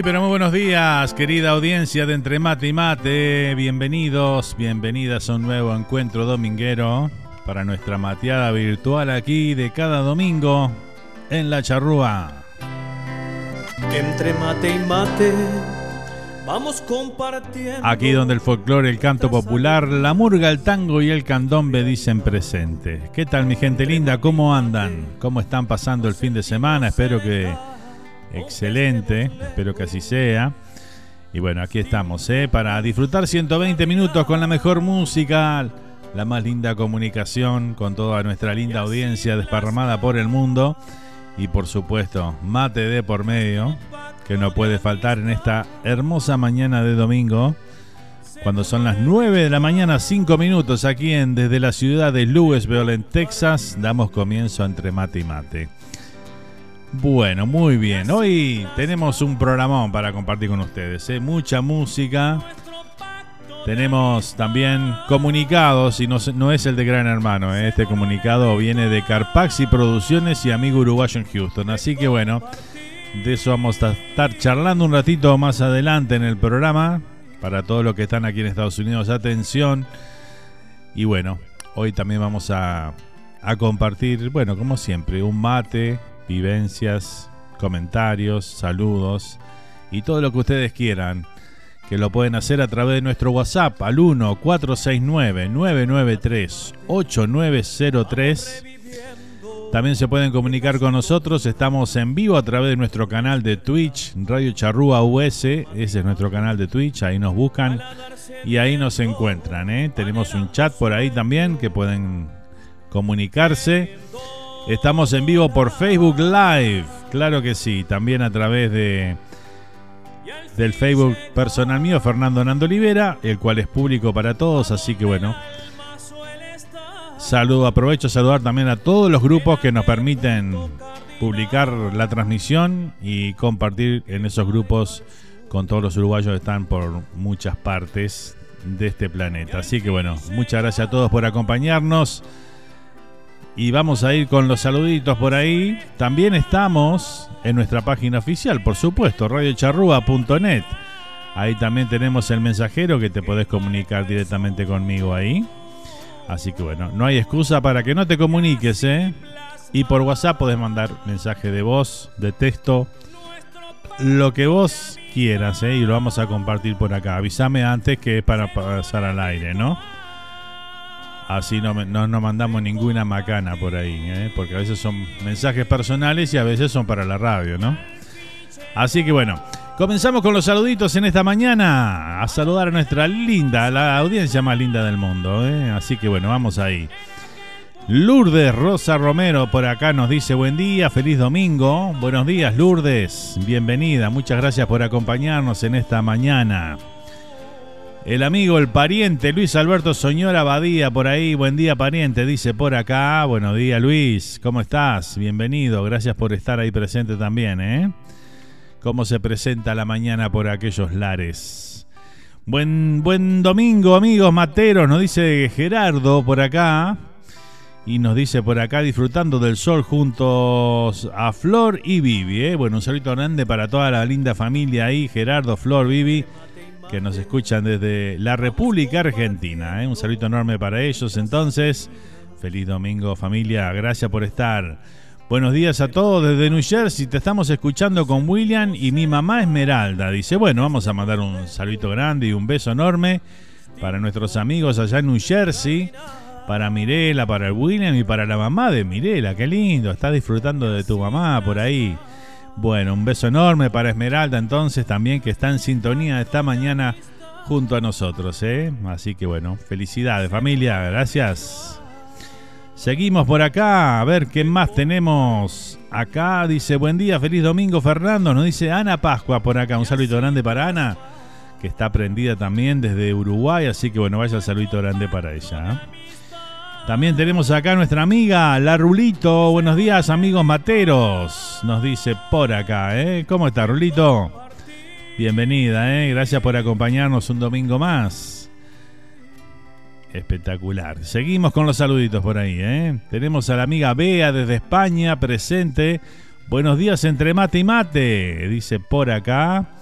Muy, pero muy buenos días, querida audiencia de Entre Mate y Mate. Bienvenidos, bienvenidas a un nuevo encuentro dominguero para nuestra mateada virtual aquí de cada domingo en La Charrúa. Entre mate y mate, vamos compartiendo. Aquí donde el folclore, el canto popular, la murga, el tango y el candombe dicen presente. ¿Qué tal, mi gente linda? ¿Cómo andan? ¿Cómo están pasando el fin de semana? Espero que Excelente, espero que así sea. Y bueno, aquí estamos, ¿eh? para disfrutar 120 minutos con la mejor música, la más linda comunicación con toda nuestra linda audiencia desparramada por el mundo. Y por supuesto, mate de por medio, que no puede faltar en esta hermosa mañana de domingo, cuando son las 9 de la mañana, 5 minutos, aquí en desde la ciudad de Louisville, en Texas, damos comienzo entre mate y mate. Bueno, muy bien. Hoy tenemos un programón para compartir con ustedes. ¿eh? Mucha música. Tenemos también comunicados, y no, no es el de Gran Hermano. ¿eh? Este comunicado viene de Carpaxi Producciones y Amigo Uruguayo en Houston. Así que bueno, de eso vamos a estar charlando un ratito más adelante en el programa. Para todos los que están aquí en Estados Unidos, atención. Y bueno, hoy también vamos a, a compartir, bueno, como siempre, un mate, vivencias, comentarios, saludos y todo lo que ustedes quieran, que lo pueden hacer a través de nuestro WhatsApp al 1-469-993-8903 También se pueden comunicar con nosotros. Estamos en vivo a través de nuestro canal de Twitch, Radio Charrúa US. Ese es nuestro canal de Twitch. Ahí nos buscan y ahí nos encuentran. ¿eh? Tenemos un chat por ahí también que pueden comunicarse. Estamos en vivo por Facebook Live. Claro que sí. También a través de del Facebook personal mío, Fernando Nando Olivera, el cual es público para todos, así que bueno. Saludo, aprovecho a saludar también a todos los grupos que nos permiten publicar la transmisión y compartir en esos grupos con todos los uruguayos que están por muchas partes de este planeta. Así que bueno, muchas gracias a todos por acompañarnos. Y vamos a ir con los saluditos por ahí. También estamos en nuestra página oficial, por supuesto, radiocharrúa.net. Ahí también tenemos el mensajero que te podés comunicar directamente conmigo ahí. Así que bueno, no hay excusa para que no te comuniques, ¿eh? Y por WhatsApp podés mandar mensaje de voz, de texto, lo que vos quieras, ¿eh? Y lo vamos a compartir por acá. Avísame antes que es para pasar al aire, ¿no? Así no, no, mandamos ninguna macana por ahí, ¿eh? porque a veces son mensajes personales y a veces son para la radio, ¿no? Así que bueno, comenzamos con los saluditos en esta mañana. A saludar a nuestra linda, la audiencia más linda del mundo. ¿eh? Así que bueno, vamos ahí. Lourdes Rosa Romero por acá nos dice buen día, feliz domingo. Buenos días Lourdes, bienvenida, muchas gracias por acompañarnos en esta mañana. El amigo, el pariente Luis Alberto Soñora Badía por ahí. Buen día, pariente, dice por acá. Buenos días, Luis. ¿Cómo estás? Bienvenido. Gracias por estar ahí presente también, ¿eh? ¿Cómo se presenta la mañana por aquellos lares? Buen, buen domingo, amigos materos, nos dice Gerardo por acá. Y nos dice por acá disfrutando del sol juntos a Flor y Vivi. ¿eh? Bueno, un saludo grande para toda la linda familia ahí, Gerardo, Flor, Vivi que nos escuchan desde la República Argentina. ¿eh? Un saludo enorme para ellos entonces. Feliz domingo familia, gracias por estar. Buenos días a todos desde New Jersey, te estamos escuchando con William y mi mamá Esmeralda. Dice, bueno, vamos a mandar un saludo grande y un beso enorme para nuestros amigos allá en New Jersey, para Mirela, para el William y para la mamá de Mirela. Qué lindo, estás disfrutando de tu mamá por ahí. Bueno, un beso enorme para Esmeralda entonces también que está en sintonía esta mañana junto a nosotros. ¿eh? Así que bueno, felicidades familia, gracias. Seguimos por acá, a ver qué más tenemos. Acá dice, buen día, feliz domingo Fernando, nos dice Ana Pascua por acá, un saludo grande para Ana, que está prendida también desde Uruguay, así que bueno, vaya el saludito grande para ella. ¿eh? También tenemos acá a nuestra amiga La Rulito. Buenos días, amigos materos. Nos dice por acá, ¿eh? ¿Cómo está, Rulito? Bienvenida, ¿eh? Gracias por acompañarnos un domingo más. Espectacular. Seguimos con los saluditos por ahí, ¿eh? Tenemos a la amiga Bea desde España presente. Buenos días entre mate y mate, dice por acá.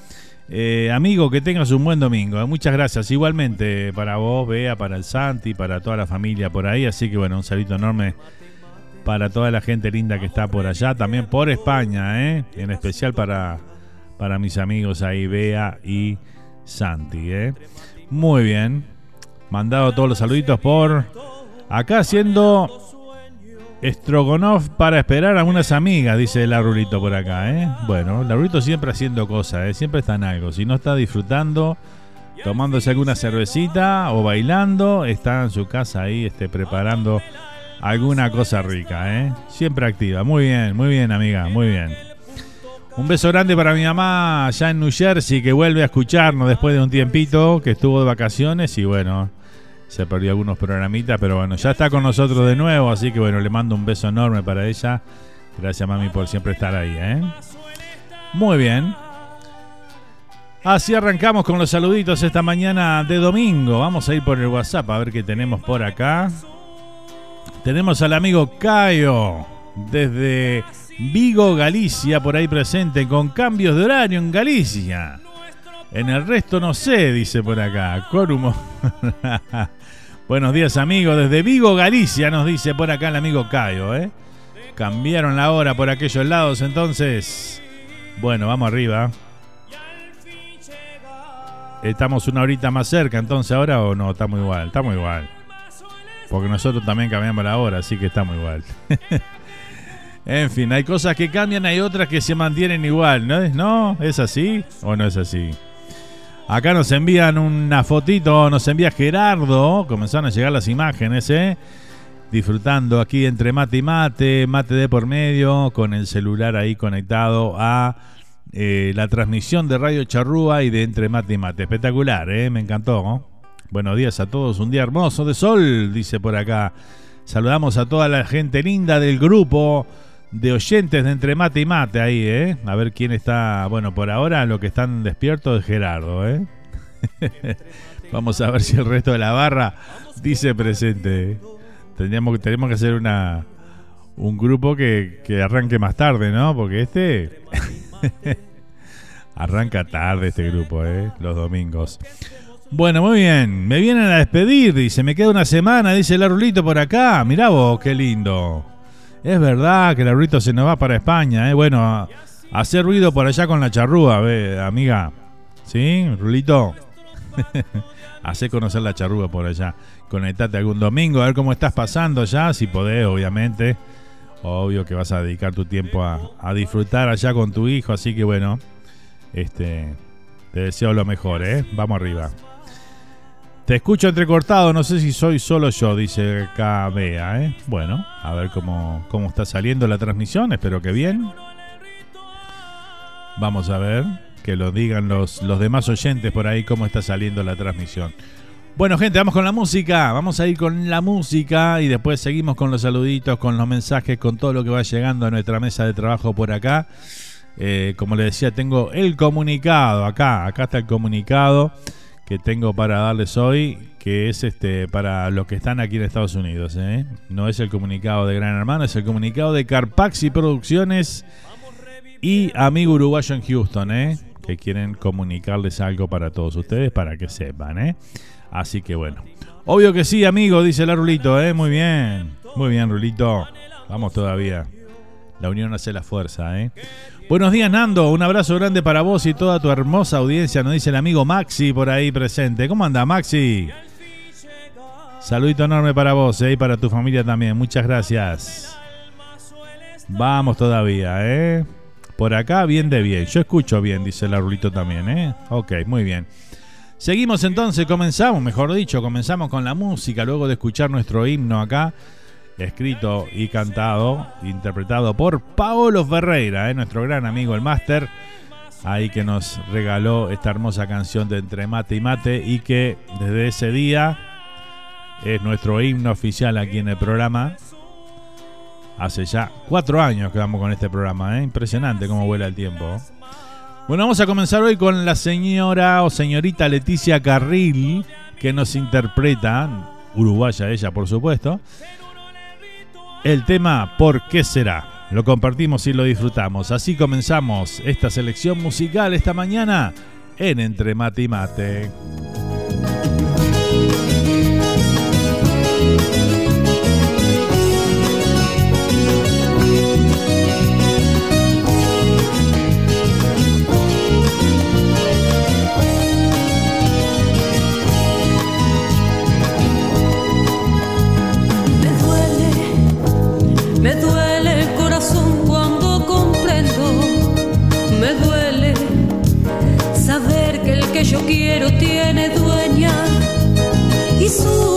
Eh, amigo, que tengas un buen domingo. Eh. Muchas gracias. Igualmente para vos, Bea, para el Santi, para toda la familia por ahí. Así que bueno, un saludo enorme para toda la gente linda que está por allá. También por España, ¿eh? En especial para, para mis amigos ahí, Bea y Santi, ¿eh? Muy bien. Mandado todos los saluditos por acá haciendo Strogonov para esperar a unas amigas, dice la Rulito por acá, ¿eh? Bueno, la Rulito siempre haciendo cosas, ¿eh? Siempre está en algo. Si no está disfrutando, tomándose alguna cervecita o bailando, está en su casa ahí este, preparando alguna cosa rica, ¿eh? Siempre activa. Muy bien, muy bien, amiga, muy bien. Un beso grande para mi mamá allá en New Jersey que vuelve a escucharnos después de un tiempito que estuvo de vacaciones y bueno, se perdió algunos programitas, pero bueno, ya está con nosotros de nuevo, así que bueno, le mando un beso enorme para ella. Gracias mami por siempre estar ahí, ¿eh? Muy bien. Así arrancamos con los saluditos esta mañana de domingo. Vamos a ir por el WhatsApp a ver qué tenemos por acá. Tenemos al amigo Cayo desde Vigo, Galicia, por ahí presente, con cambios de horario en Galicia. En el resto no sé, dice por acá. Corumo. Buenos días, amigos. Desde Vigo, Galicia, nos dice por acá el amigo Cayo, ¿eh? Cambiaron la hora por aquellos lados, entonces. Bueno, vamos arriba. Estamos una horita más cerca, entonces ahora o no, estamos igual, estamos igual. Porque nosotros también cambiamos la hora, así que estamos igual. En fin, hay cosas que cambian, hay otras que se mantienen igual, ¿no no? ¿Es así o no es así? Acá nos envían una fotito, nos envía Gerardo, comenzaron a llegar las imágenes, ¿eh? Disfrutando aquí entre mate y mate, mate de por medio, con el celular ahí conectado a eh, la transmisión de Radio Charrúa y de entre mate y mate. Espectacular, ¿eh? Me encantó. Buenos días a todos, un día hermoso de sol, dice por acá. Saludamos a toda la gente linda del grupo de oyentes de Entre Mate y Mate ahí, ¿eh? A ver quién está. Bueno, por ahora lo que están despiertos es Gerardo, ¿eh? Vamos a ver si el resto de la barra dice presente. ¿eh? Tendríamos, tenemos que hacer una un grupo que, que arranque más tarde, ¿no? Porque este arranca tarde este grupo, ¿eh? Los domingos. Bueno, muy bien. Me vienen a despedir, dice. Me queda una semana, dice el Arulito por acá. Mirá vos, qué lindo. Es verdad que el Arulito se nos va para España, ¿eh? Bueno, hacer ruido por allá con la charrúa, ve, amiga. ¿Sí, Rulito? Hace conocer la charrúa por allá. Conectate algún domingo, a ver cómo estás pasando ya, si podés, obviamente. Obvio que vas a dedicar tu tiempo a, a disfrutar allá con tu hijo, así que bueno, este, te deseo lo mejor, ¿eh? Vamos arriba. Te escucho entrecortado, no sé si soy solo yo, dice acá Bea, ¿eh? Bueno, a ver cómo, cómo está saliendo la transmisión, espero que bien. Vamos a ver, que lo digan los, los demás oyentes por ahí cómo está saliendo la transmisión. Bueno, gente, vamos con la música. Vamos a ir con la música y después seguimos con los saluditos, con los mensajes, con todo lo que va llegando a nuestra mesa de trabajo por acá. Eh, como les decía, tengo el comunicado acá. Acá está el comunicado que tengo para darles hoy, que es este para los que están aquí en Estados Unidos. ¿eh? No es el comunicado de Gran Hermano, es el comunicado de Carpaxi Producciones y Amigo Uruguayo en Houston, ¿eh? que quieren comunicarles algo para todos ustedes para que sepan. ¿eh? Así que bueno. Obvio que sí, amigo, dice la Rulito, ¿eh? Muy bien. Muy bien, Rulito. Vamos todavía. La unión hace la fuerza, ¿eh? Buenos días, Nando. Un abrazo grande para vos y toda tu hermosa audiencia, nos dice el amigo Maxi por ahí presente. ¿Cómo anda, Maxi? Saludito enorme para vos ¿eh? y para tu familia también. Muchas gracias. Vamos todavía, ¿eh? Por acá, bien de bien. Yo escucho bien, dice el Rulito también, ¿eh? Ok, muy bien. Seguimos entonces, comenzamos, mejor dicho, comenzamos con la música, luego de escuchar nuestro himno acá, escrito y cantado, interpretado por Paolo Ferreira, ¿eh? nuestro gran amigo el máster, ahí que nos regaló esta hermosa canción de Entre Mate y Mate y que desde ese día es nuestro himno oficial aquí en el programa. Hace ya cuatro años que vamos con este programa, ¿eh? impresionante cómo vuela el tiempo. Bueno, vamos a comenzar hoy con la señora o señorita Leticia Carril, que nos interpreta, uruguaya ella por supuesto, el tema ¿Por qué será? Lo compartimos y lo disfrutamos. Así comenzamos esta selección musical esta mañana en Entre Mate y Mate. Jesus.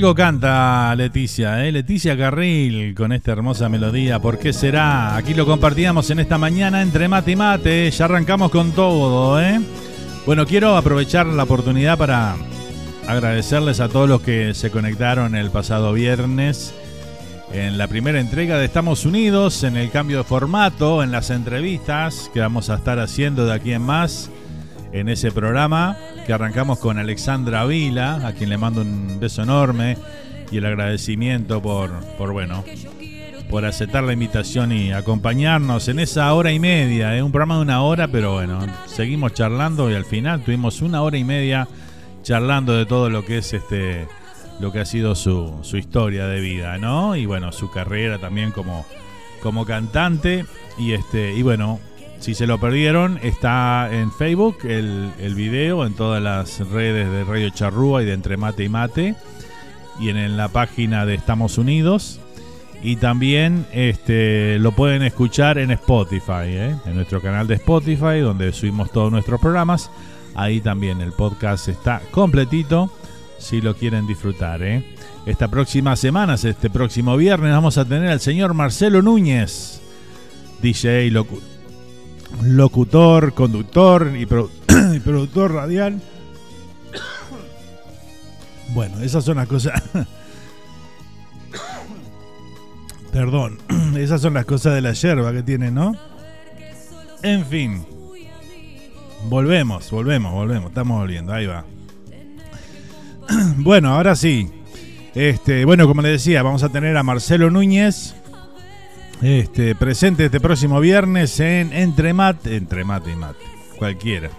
Algo canta Leticia, ¿eh? Leticia Carril con esta hermosa melodía. ¿Por qué será? Aquí lo compartíamos en esta mañana entre mate y mate. Ya arrancamos con todo, ¿eh? Bueno, quiero aprovechar la oportunidad para agradecerles a todos los que se conectaron el pasado viernes en la primera entrega de Estamos Unidos, en el cambio de formato, en las entrevistas que vamos a estar haciendo de aquí en más en ese programa arrancamos con Alexandra Vila, a quien le mando un beso enorme y el agradecimiento por, por bueno, por aceptar la invitación y acompañarnos en esa hora y media, ¿eh? un programa de una hora, pero bueno, seguimos charlando y al final tuvimos una hora y media charlando de todo lo que es este lo que ha sido su, su historia de vida, ¿no? Y bueno, su carrera también como, como cantante. Y este, y bueno, si se lo perdieron, está en Facebook el, el, video, en todas las redes de Radio Charrúa y de Entre Mate y Mate, y en, la página de Estamos Unidos. Y también este, lo pueden escuchar en Spotify, ¿eh? en nuestro canal de Spotify, donde subimos todos nuestros programas. Ahí también el podcast está completito, si lo quieren disfrutar. ¿eh? Esta próxima semana, este próximo viernes, vamos a tener al señor Marcelo Núñez, DJ, locutor locutor, conductor y, productor radial. Bueno, esas son las cosas. Perdón, esas son las cosas de la yerba que tiene, ¿no? En fin. Volvemos, volvemos, volvemos. Estamos volviendo, ahí va. Bueno, ahora sí. Este, bueno, como les decía, vamos a tener a Marcelo Núñez, este, presente este próximo viernes en Entre Mate, Entre Mate y Mate, cualquiera.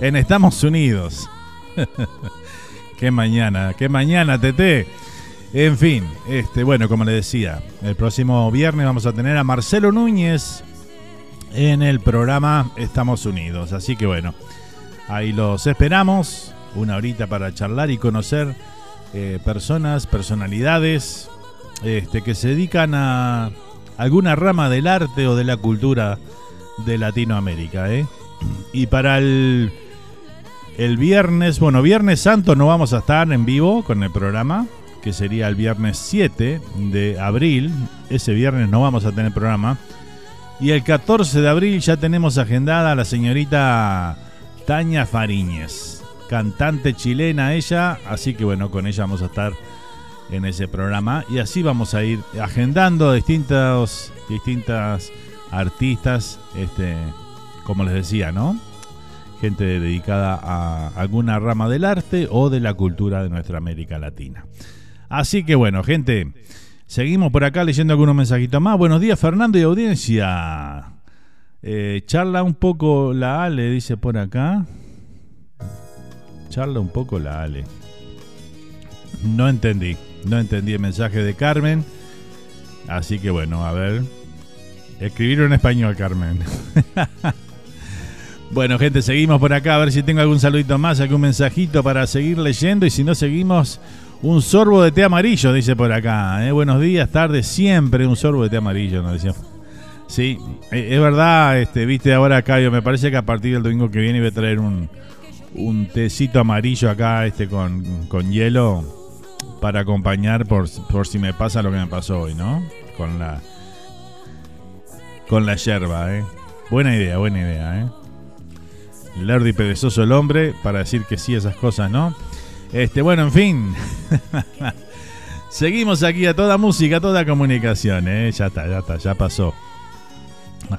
En Estados Unidos. qué mañana, qué mañana, Tete. En fin, este, bueno, como le decía, el próximo viernes vamos a tener a Marcelo Núñez en el programa Estamos Unidos. Así que bueno, ahí los esperamos. Una horita para charlar y conocer eh, personas, personalidades este, que se dedican a alguna rama del arte o de la cultura de Latinoamérica. ¿eh? Y para el, el viernes, bueno, Viernes Santo no vamos a estar en vivo con el programa, que sería el viernes 7 de abril. Ese viernes no vamos a tener programa. Y el 14 de abril ya tenemos agendada a la señorita Tania Fariñez, cantante chilena ella, así que bueno, con ella vamos a estar en ese programa. Y así vamos a ir agendando distintos distintas artistas este como les decía no gente dedicada a alguna rama del arte o de la cultura de nuestra América Latina. Así que bueno gente seguimos por acá leyendo algunos mensajitos más. Buenos días Fernando y audiencia. Eh, charla un poco la Ale dice por acá. Charla un poco la Ale. No entendí no entendí el mensaje de Carmen. Así que bueno, a ver. Escribirlo en español, Carmen. bueno, gente, seguimos por acá. A ver si tengo algún saludito más, algún mensajito para seguir leyendo. Y si no, seguimos un sorbo de té amarillo, dice por acá. ¿eh? Buenos días, tarde, siempre un sorbo de té amarillo, nos decía. Sí, e, es verdad, este, viste ahora Cayo, me parece que a partir del domingo que viene voy a traer un, un tecito amarillo acá este con, con hielo para acompañar por, por si me pasa lo que me pasó hoy, ¿no? Con la con la yerba, ¿eh? Buena idea, buena idea, ¿eh? Lerdo y perezoso el hombre para decir que sí a esas cosas, ¿no? Este, bueno, en fin. Seguimos aquí a toda música, a toda comunicación, ¿eh? Ya está, ya está, ya pasó.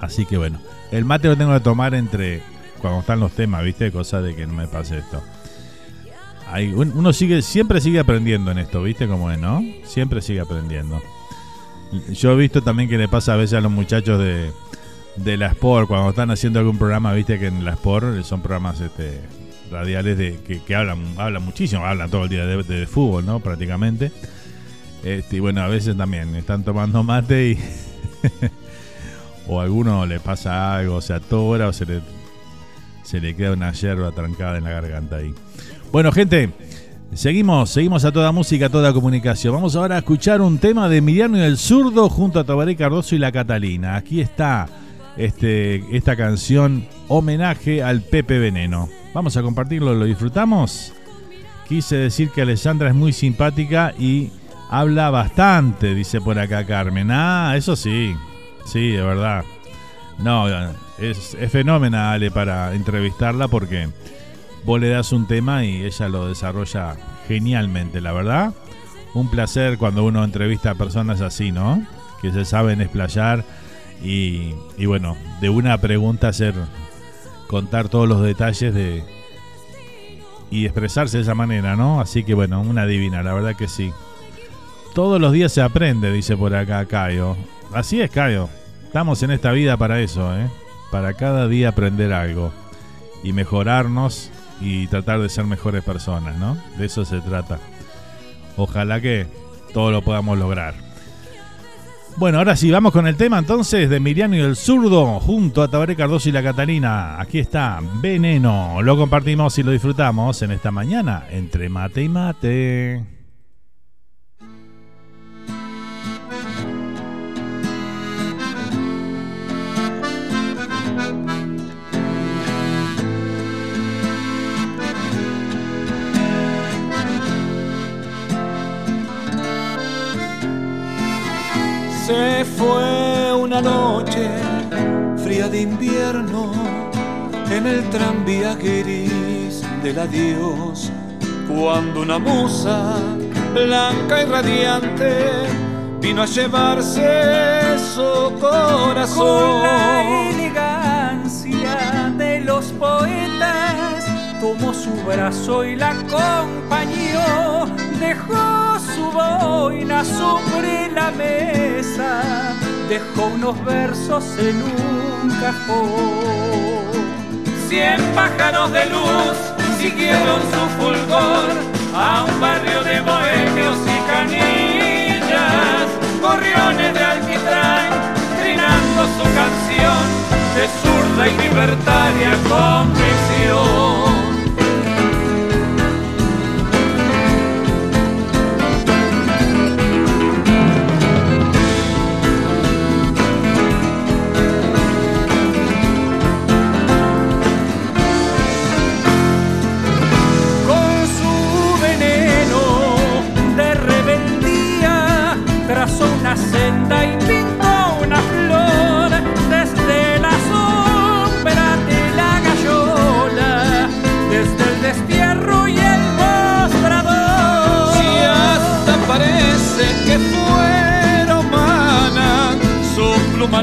Así que bueno, el mate lo tengo que tomar entre cuando están los temas, ¿viste? Cosa de que no me pase esto uno sigue, siempre sigue aprendiendo en esto, ¿viste cómo es, no? Siempre sigue aprendiendo. Yo he visto también que le pasa a veces a los muchachos de, de la Sport, cuando están haciendo algún programa, viste que en la Sport son programas este, radiales de, que, hablan, hablan muchísimo, hablan todo el día de, fútbol, ¿no? Prácticamente. Este, y bueno, a veces también están tomando mate y. o a alguno le pasa algo, se atora o se le, se le queda una hierba trancada en la garganta ahí. Bueno, gente, seguimos, seguimos a toda música, a toda comunicación. Vamos ahora a escuchar un tema de Emiliano y el Zurdo junto a Tabaré Cardoso y la Catalina. Aquí está este, esta canción homenaje al Pepe Veneno. Vamos a compartirlo, ¿lo disfrutamos? Quise decir que Alessandra es muy simpática y habla bastante, dice por acá Carmen. Ah, eso sí, sí, de verdad. No, es, es Ale para entrevistarla porque vos le das un tema y ella lo desarrolla genialmente, la verdad. Un placer cuando uno entrevista a personas así, ¿no? Que se saben explayar y, y bueno, de una pregunta hacer contar todos los detalles de y expresarse de esa manera, ¿no? Así que bueno, una divina, la verdad que sí. Todos los días se aprende, dice por acá Cayo. Así es, Cayo. Estamos en esta vida para eso, ¿eh? Para cada día aprender algo y mejorarnos y tratar de ser mejores personas, ¿no? De eso se trata. Ojalá que todo lo podamos lograr. Bueno, ahora sí, vamos con el tema entonces de Miriano y el zurdo junto a Tabaré Cardoso y la Catalina. Aquí está, Veneno. Lo compartimos y lo disfrutamos en esta mañana entre mate y mate. Se fue una noche fría de invierno en el tranvía gris del adiós, cuando una musa blanca y radiante vino a llevarse su corazón. Con la elegancia de los poetas, tomó su brazo y la acompañó, dejó su boina sobre la mesa, dejó unos versos en un cajón. Cien pájaros de luz siguieron su fulgor a un barrio de bohemios y canillas, gorriones de alquitrán, trinando su canción de zurda y libertaria convicción.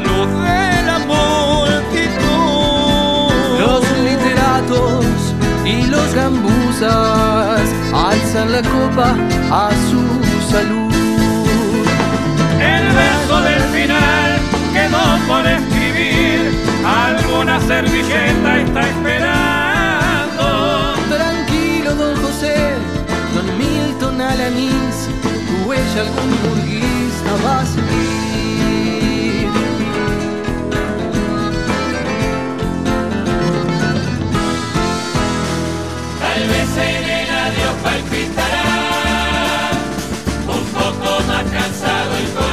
Luz de la multitud. Los literatos y los gambusas alzan la copa a su salud. El verso del final quedó por escribir, alguna servilleta está esperando. Tranquilo, don José, don Milton Alanís, tu huella algún burguista va a seguir.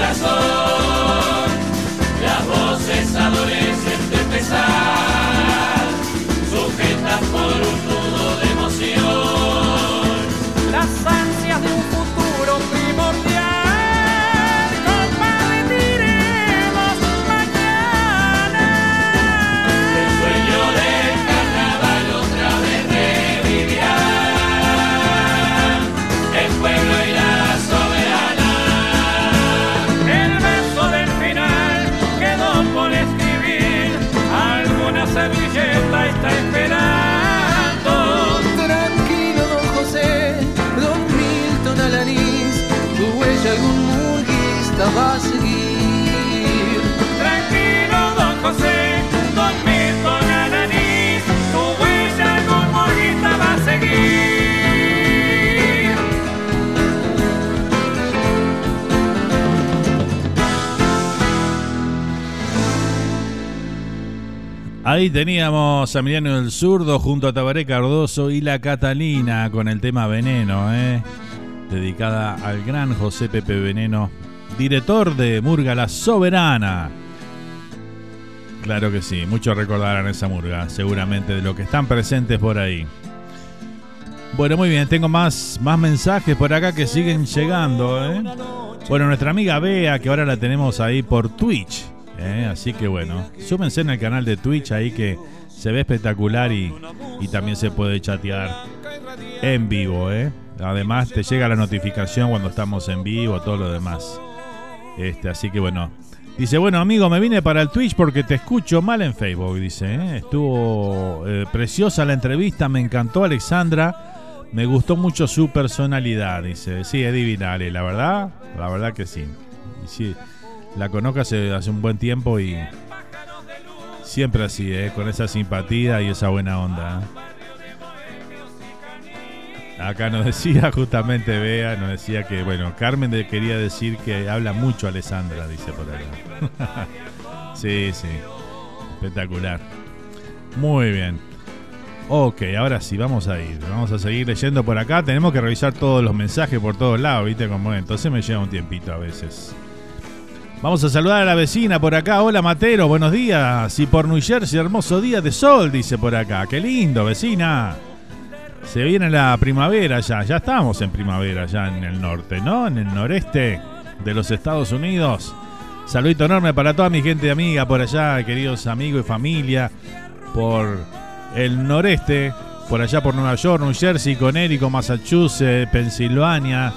Corazón. Las voces Ahí teníamos a Emiliano del Zurdo junto a Tabaré Cardoso y la Catalina con el tema Veneno, ¿eh? dedicada al gran José Pepe Veneno, director de Murga La Soberana. Claro que sí, muchos recordarán esa murga, seguramente de los que están presentes por ahí. Bueno, muy bien, tengo más, más mensajes por acá que siguen llegando. ¿eh? Bueno, nuestra amiga Bea, que ahora la tenemos ahí por Twitch. ¿Eh? Así que bueno, súmense en el canal de Twitch ahí que se ve espectacular y, y también se puede chatear en vivo. ¿eh? Además, te llega la notificación cuando estamos en vivo, todo lo demás. Este, así que bueno. Dice, bueno amigo, me vine para el Twitch porque te escucho mal en Facebook. Dice, ¿eh? estuvo eh, preciosa la entrevista, me encantó Alexandra. Me gustó mucho su personalidad, dice. Sí, es divina, la verdad, la verdad que sí. La conozco hace, hace un buen tiempo y siempre así, ¿eh? con esa simpatía y esa buena onda. ¿eh? Acá nos decía justamente Bea, nos decía que, bueno, Carmen quería decir que habla mucho Alessandra, dice por acá. sí, sí, espectacular. Muy bien. Ok, ahora sí, vamos a ir. Vamos a seguir leyendo por acá. Tenemos que revisar todos los mensajes por todos lados, ¿viste? Como es. entonces me lleva un tiempito a veces. Vamos a saludar a la vecina por acá. Hola Matero, buenos días. Y por New Jersey, hermoso día de sol, dice por acá. Qué lindo, vecina. Se viene la primavera ya. Ya estamos en primavera ya en el norte, ¿no? En el noreste de los Estados Unidos. Saludito enorme para toda mi gente amiga por allá, queridos amigos y familia. Por el noreste, por allá por Nueva York, New Jersey, Connecticut, Massachusetts, Pensilvania,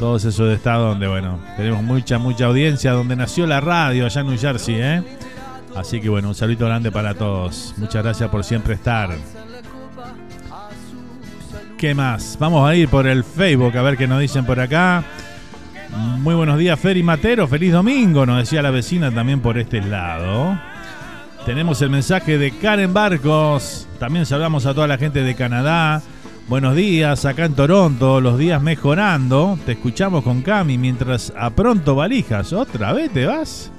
todos esos estados donde, bueno, tenemos mucha, mucha audiencia, donde nació la radio, allá en New Jersey, ¿eh? Así que, bueno, un saludo grande para todos. Muchas gracias por siempre estar. ¿Qué más? Vamos a ir por el Facebook a ver qué nos dicen por acá. Muy buenos días, Fer y Matero. Feliz domingo, nos decía la vecina también por este lado. Tenemos el mensaje de Karen Barcos. También saludamos a toda la gente de Canadá. Buenos días, acá en Toronto, los días mejorando. Te escuchamos con Cami mientras a pronto valijas. ¿Otra vez te vas?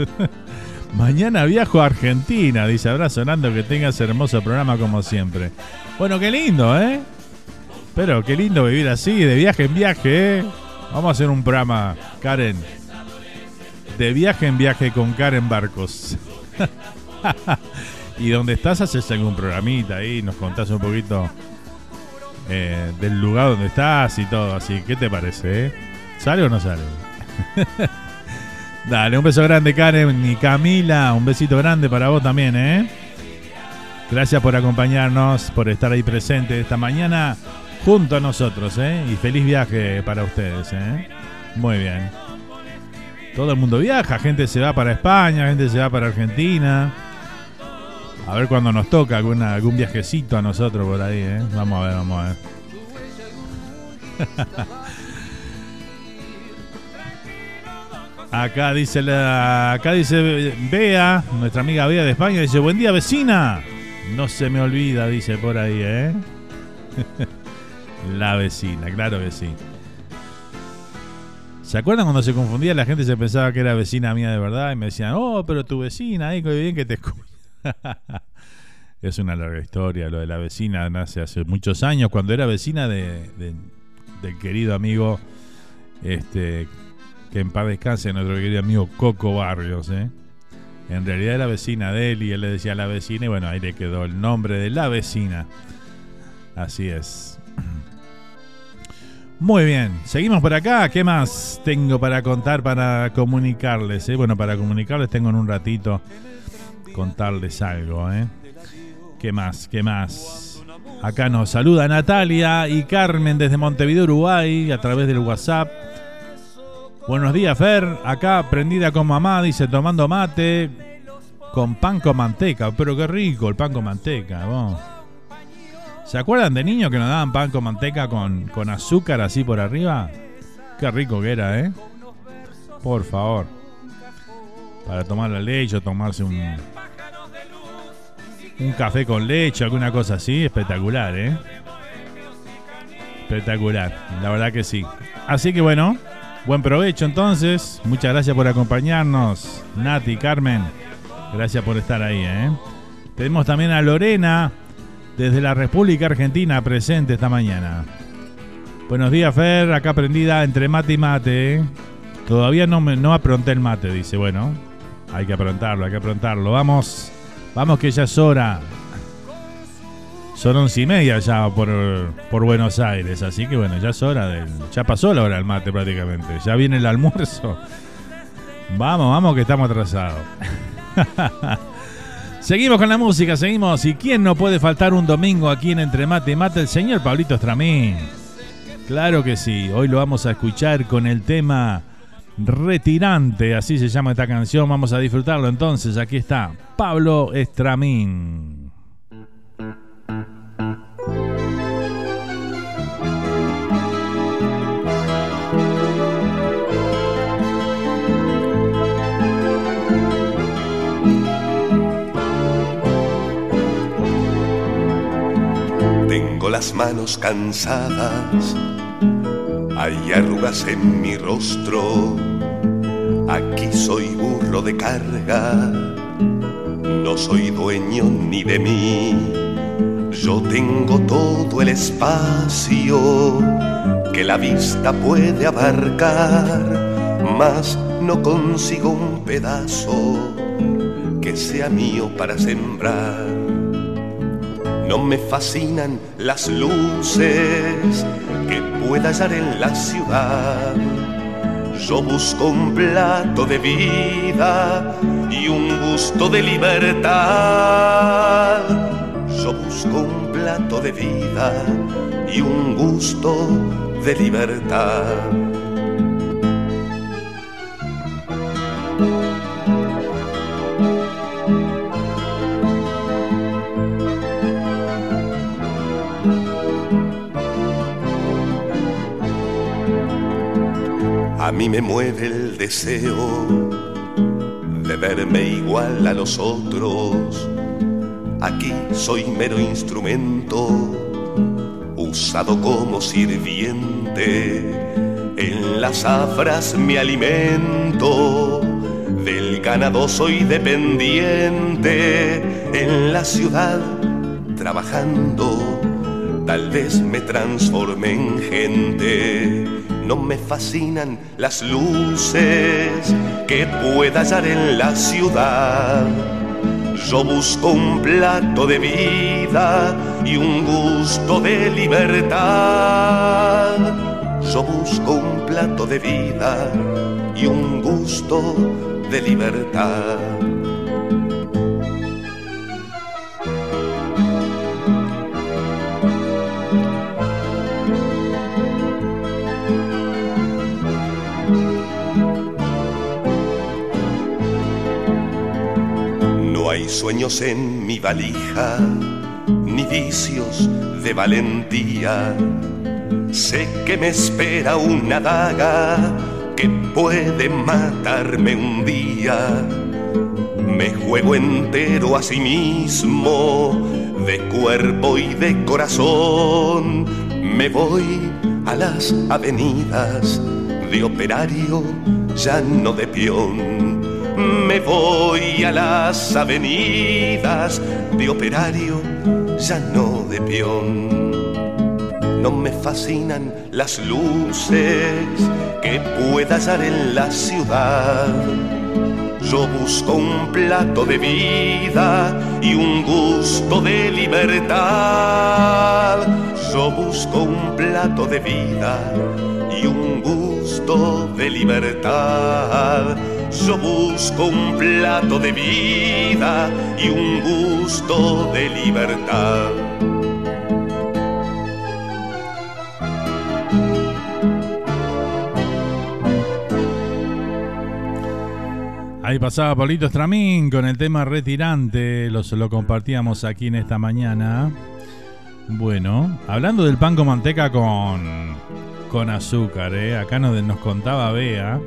Mañana viajo a Argentina, dice abrazo Nando, que tengas hermoso programa como siempre. Bueno, qué lindo, ¿eh? Pero qué lindo vivir así, de viaje en viaje, ¿eh? Vamos a hacer un programa, Karen. De viaje en viaje con Karen Barcos. y donde estás haces algún programita ahí, nos contás un poquito eh, del lugar donde estás y todo así. ¿Qué te parece? eh? ¿Sale o no sale? Dale, un beso grande Karen y Camila, un besito grande para vos también, ¿eh? Gracias por acompañarnos, por estar ahí presente esta mañana junto a nosotros, ¿eh? Y feliz viaje para ustedes, ¿eh? Muy bien. Todo el mundo viaja, gente se va para España, gente se va para Argentina. A ver cuando nos toca alguna, algún viajecito a nosotros por ahí, ¿eh? Vamos a ver, vamos a ver. Acá dice la, acá dice Bea, nuestra amiga Bea de España, dice, buen día vecina. No se me olvida, dice por ahí, ¿eh? la vecina, claro que sí. ¿Se acuerdan cuando se confundía la gente se pensaba que era vecina mía de verdad y me decían, oh, pero tu vecina, ahí qué bien que te escucha? es una larga historia, lo de la vecina nace hace muchos años, cuando era vecina de, de- del querido amigo, este, que en paz descanse, nuestro querido amigo Coco Barrios, ¿eh? En realidad era vecina de él y él le decía la vecina y bueno, ahí le quedó el nombre de la vecina. Así es. Muy bien, seguimos por acá. ¿Qué más tengo para contar, para comunicarles? eh? Bueno, para comunicarles tengo en un ratito contarles algo. ¿eh? ¿Qué más? ¿Qué más? Acá nos saluda Natalia y Carmen desde Montevideo, Uruguay, a través del WhatsApp. Buenos días, Fer. Acá prendida con mamá, dice, tomando mate con pan con manteca. Pero qué rico el pan con manteca. vos. ¿Se acuerdan de niños que nos daban pan con manteca con, con azúcar así por arriba? Qué rico que era, ¿eh? Por favor. Para tomar la leche o tomarse un, un café con leche, alguna cosa así, espectacular, ¿eh? Espectacular, la verdad que sí. Así que bueno, buen provecho entonces. Muchas gracias por acompañarnos, Nati, Carmen. Gracias por estar ahí, ¿eh? Tenemos también a Lorena desde la República Argentina presente esta mañana. Buenos días, Fer. Acá prendida entre mate y mate. ¿eh? Todavía no, me, no apronté el mate, dice. Bueno, hay que aprontarlo, hay que aprontarlo. Vamos, vamos que ya es hora. Son once y media ya por, por Buenos Aires, así que bueno, ya es hora del. Ya pasó la hora del mate prácticamente. Ya viene el almuerzo. Vamos, vamos que estamos atrasados. seguimos con la música, seguimos. ¿Y quién no puede faltar un domingo aquí en Entre Mate y Mate? El señor Pablito Estramín. Claro que sí, hoy lo vamos a escuchar con el tema Retirante, así se llama esta canción. Vamos a disfrutarlo entonces. Aquí está Pablo Estramín. Tengo las manos cansadas, hay arrugas en mi rostro. Aquí soy burro de carga, no soy dueño ni de mí. Yo tengo todo el espacio que la vista puede abarcar, mas no consigo un pedazo que sea mío para sembrar no me fascinan las luces que pueda hallar en la ciudad. Yo busco un plato de vida y un gusto de libertad. Yo busco un plato de vida y un gusto de libertad. A mí me mueve el deseo de verme igual a los otros. Aquí soy mero instrumento, usado como sirviente. En las afras me alimento, del ganado soy dependiente. En la ciudad trabajando, tal vez me transforme en gente no me fascinan las luces que pueda hallar en la ciudad. Yo busco un plato de vida y un gusto de libertad. Yo busco un plato de vida y un gusto de libertad. Sueños en mi valija, ni vicios de valentía. Sé que me espera una daga que puede matarme un día. Me juego entero a sí mismo, de cuerpo y de corazón. Me voy a las avenidas de operario, ya no de peón me voy a las avenidas de operario, ya no de peón. No me fascinan las luces que pueda hallar en la ciudad. Yo busco un plato de vida y un gusto de libertad. Yo busco un plato de vida y un gusto de libertad yo busco un plato de vida y un gusto de libertad. Ahí pasaba Paulito Estramín con el tema retirante, lo compartíamos aquí en esta mañana. Bueno, hablando del pan con manteca con, con azúcar, ¿eh? acá nos contaba Bea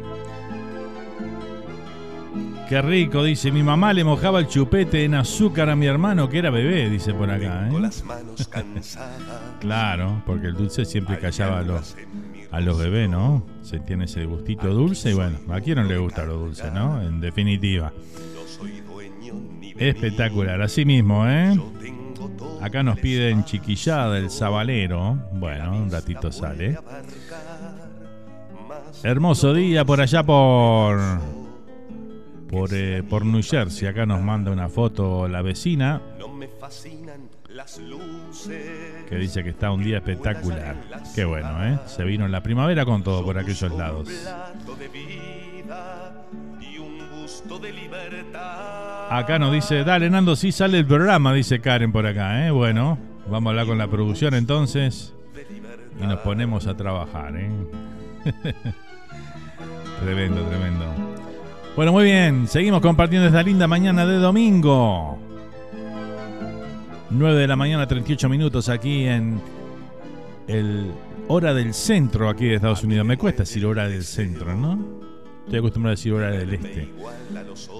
Qué rico, dice. Mi mamá le mojaba el chupete en azúcar a mi hermano que era bebé, dice por acá. ¿eh? claro, porque el dulce siempre callaba a los, a los bebés, ¿no? Se tiene ese gustito dulce y bueno, a quién no le gusta lo dulce, ¿no? En definitiva. Espectacular, así mismo, ¿eh? Acá nos piden chiquillada del sabalero. Bueno, un ratito sale. Hermoso día por allá por por, eh, por New Jersey. Acá nos manda una foto la vecina. que dice que está un día espectacular. Qué bueno, ¿eh? Se vino en la primavera con todo por aquellos lados. Acá nos dice, dale Nando, sí sale el programa, dice Karen por acá, ¿eh? Bueno, vamos a hablar con la producción entonces y nos ponemos a trabajar, ¿eh? tremendo, tremendo. Bueno, muy bien, seguimos compartiendo esta linda mañana de domingo. 9 de la mañana, 38 minutos aquí en el hora del centro aquí de Estados Unidos. Me cuesta decir hora del centro, ¿no? Estoy acostumbrado a decir hora del este.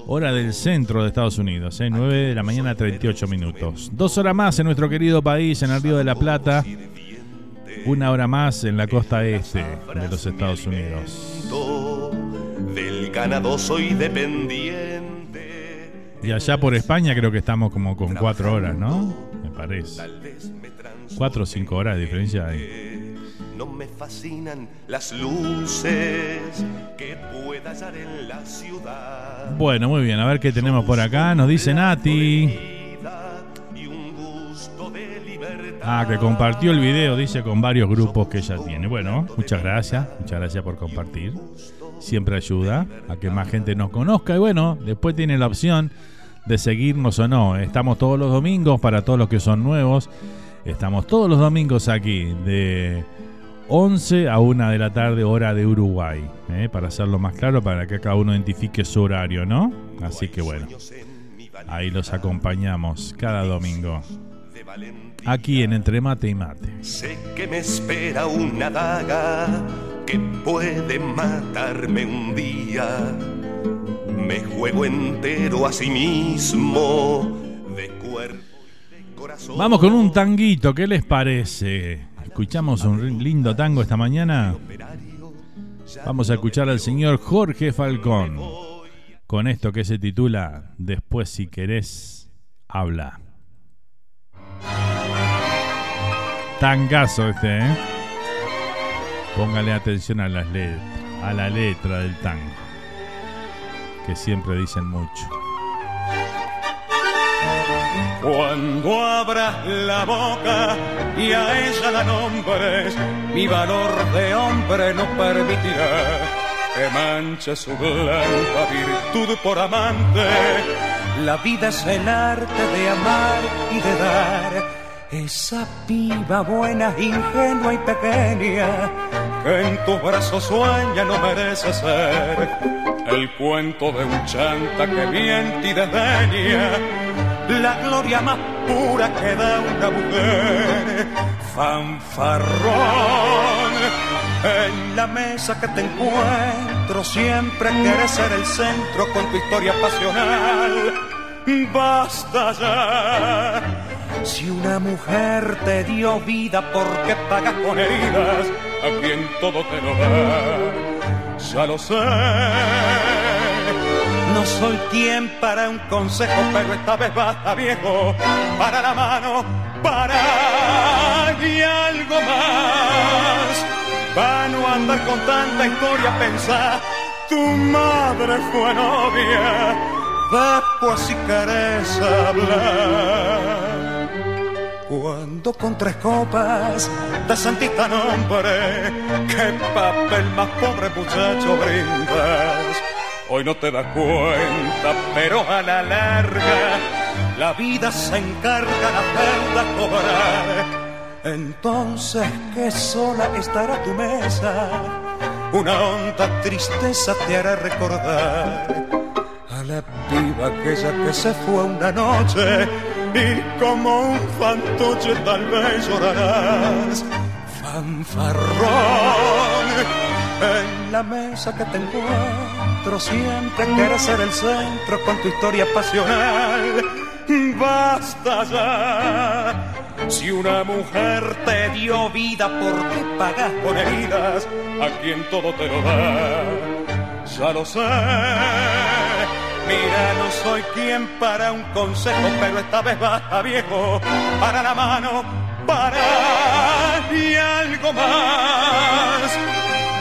Hora del centro de Estados Unidos, ¿eh? 9 de la mañana, 38 minutos. Dos horas más en nuestro querido país, en el Río de la Plata. Una hora más en la costa este de los Estados Unidos. Ganado soy dependiente. Y allá por España creo que estamos como con cuatro horas, ¿no? Me parece. Cuatro o cinco horas de diferencia hay no me fascinan las luces que pueda hallar en la ciudad. Bueno, muy bien, a ver qué tenemos por acá. Nos dice Nati. Ah, que compartió el video, dice, con varios grupos que ella tiene. Bueno, muchas gracias, muchas gracias por compartir. Siempre ayuda a que más gente nos conozca y bueno, después tiene la opción de seguirnos o no. Estamos todos los domingos para todos los que son nuevos. Estamos todos los domingos aquí de 11 a 1 de la tarde, hora de Uruguay. ¿eh? Para hacerlo más claro, para que cada uno identifique su horario, ¿no? Así que bueno, ahí los acompañamos cada domingo. Aquí en Entre Mate y Mate. Sé que me espera una daga que puede matarme un día. Me juego entero a sí mismo, de cuerpo y de corazón. Vamos con un tanguito, ¿qué les parece? Escuchamos un lindo tango esta mañana. Vamos a escuchar al señor Jorge Falcón con esto que se titula Después si querés, habla. Tangazo este, ¿eh? Póngale atención a las letras, a la letra del tango, que siempre dicen mucho. Cuando abras la boca y a ella la nombres, mi valor de hombre no permitirá que manche su blanca virtud por amante. La vida es el arte de amar y de dar. Esa piba buena, ingenua y pequeña, que en tus brazos sueña no merece ser el cuento de un chanta que miente y desdeña la gloria más pura que da una mujer. Fanfarrón, en la mesa que te encuentro siempre quieres ser el centro con tu historia pasional. Basta ya. Si una mujer te dio vida, ¿por qué pagas con heridas a quien todo te lo da? Ya lo sé no soy quien para un consejo, pero esta vez basta viejo. Para la mano, para y algo más. Para no andar con tanta historia, pensar, tu madre fue novia. Después si querés hablar. Cuando con tres copas. De santista nombre, qué papel más pobre muchacho brindas. Hoy no te das cuenta, pero a la larga la vida se encarga de hacerla cobrar. Entonces, que sola estará tu mesa, una honda tristeza te hará recordar. A la piba aquella que se fue una noche y como un fantoche tal vez llorarás. Fanfarrón en la mesa que te encuentro siempre quieres ser el centro con tu historia pasional. Basta ya. Si una mujer te dio vida, ¿por qué pagas con heridas a quien todo te lo da? Ya lo sé. Mira, no soy quien para un consejo, pero esta vez basta viejo. Para la mano, para y algo más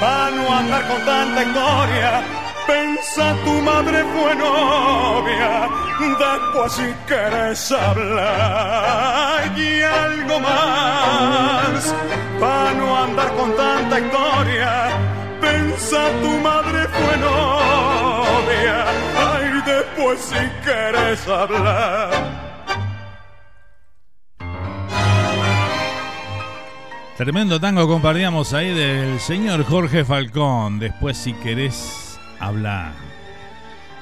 para no andar con tanta historia, Pensa tu madre fue novia, después si quieres hablar y algo más, para no andar con tanta historia. Pensa tu madre fue novia, hablar. Tremendo tango compartíamos ahí del señor Jorge Falcón. Después, si querés hablar.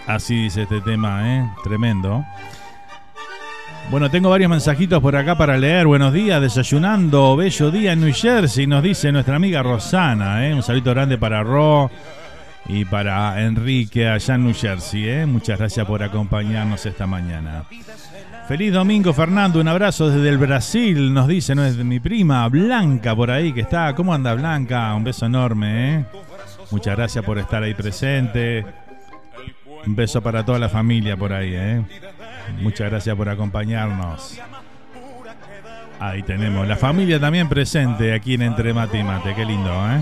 Así dice este tema, ¿eh? Tremendo. Bueno, tengo varios mensajitos por acá para leer. Buenos días, desayunando, bello día en New Jersey, nos dice nuestra amiga Rosana. ¿eh? Un saludo grande para Ro y para Enrique allá en New Jersey. ¿eh? Muchas gracias por acompañarnos esta mañana. Feliz domingo, Fernando. Un abrazo desde el Brasil. Nos dice, no es mi prima Blanca por ahí que está. ¿Cómo anda Blanca? Un beso enorme, ¿eh? Muchas gracias por estar ahí presente. Un beso para toda la familia por ahí, ¿eh? Muchas gracias por acompañarnos. Ahí tenemos la familia también presente aquí en Entre Mate y Mate. Qué lindo, ¿eh?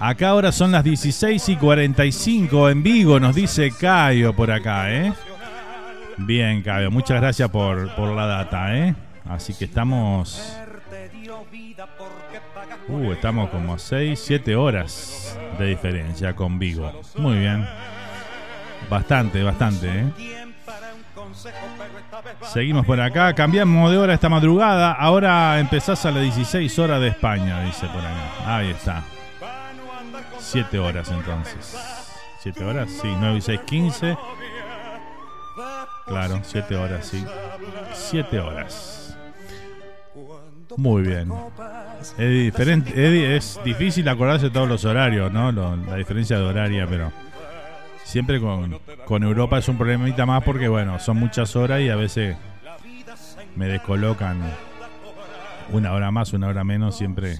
Acá ahora son las 16 y 45 en Vigo, nos dice Cayo por acá, ¿eh? Bien, Cabio, muchas gracias por, la data, ¿eh? Así que estamos. Uh, estamos como 6, 7 horas de diferencia con Vigo. Muy bien. Bastante, bastante, ¿eh? Seguimos por acá. Cambiamos de hora esta madrugada. Ahora empezás a las 16 horas de España, dice por acá. Ahí está. 7 horas entonces. ¿7 horas? Sí, 9 y 6, 15. Claro, siete horas, sí. Siete horas. Muy bien. Es diferente, es difícil acordarse de todos los horarios, ¿no? la diferencia de horaria, pero siempre con, con Europa es un problemita más porque, bueno, son muchas horas y a veces me descolocan una hora más, una hora menos, siempre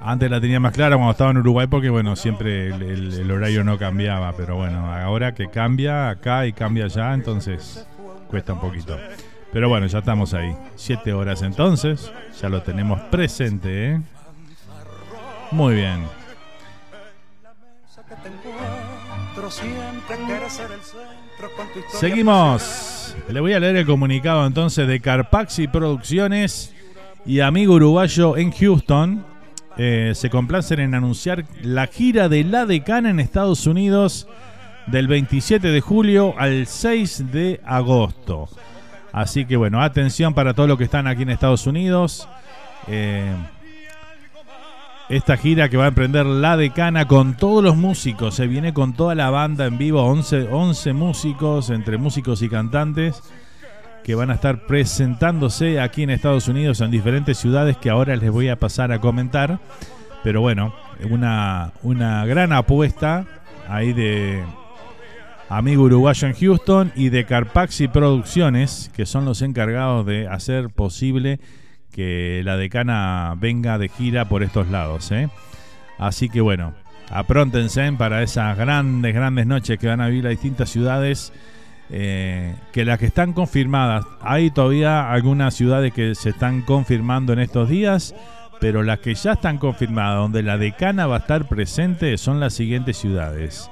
antes la tenía más clara cuando estaba en Uruguay porque, bueno, siempre el, horario no cambiaba. Pero bueno, ahora que cambia acá y cambia allá, entonces cuesta un poquito. Pero bueno, ya estamos ahí. Siete horas entonces. Ya lo tenemos presente, ¿eh? Muy bien. Seguimos. Le voy a leer el comunicado entonces de Carpaxi Producciones y amigo uruguayo en Houston eh, se complacen en anunciar la gira de La Decana en Estados Unidos del 27 de julio al 6 de agosto. Así que bueno, atención para todos los que están aquí en Estados Unidos. Eh, esta gira que va a emprender La Decana con todos los músicos, se viene con toda la banda en vivo, 11, 11 músicos, entre músicos y cantantes que van a estar presentándose aquí en Estados Unidos en diferentes ciudades que ahora les voy a pasar a comentar. Pero bueno, una, una gran apuesta ahí de amigo uruguayo en Houston y de Carpaxi Producciones, que son los encargados de hacer posible que la decana venga de gira por estos lados. ¿eh? Así que bueno, apróntense para esas grandes, grandes noches que van a vivir las distintas ciudades eh, que las que están confirmadas, hay todavía algunas ciudades que se están confirmando en estos días, pero las que ya están confirmadas, donde la decana va a estar presente, son las siguientes ciudades.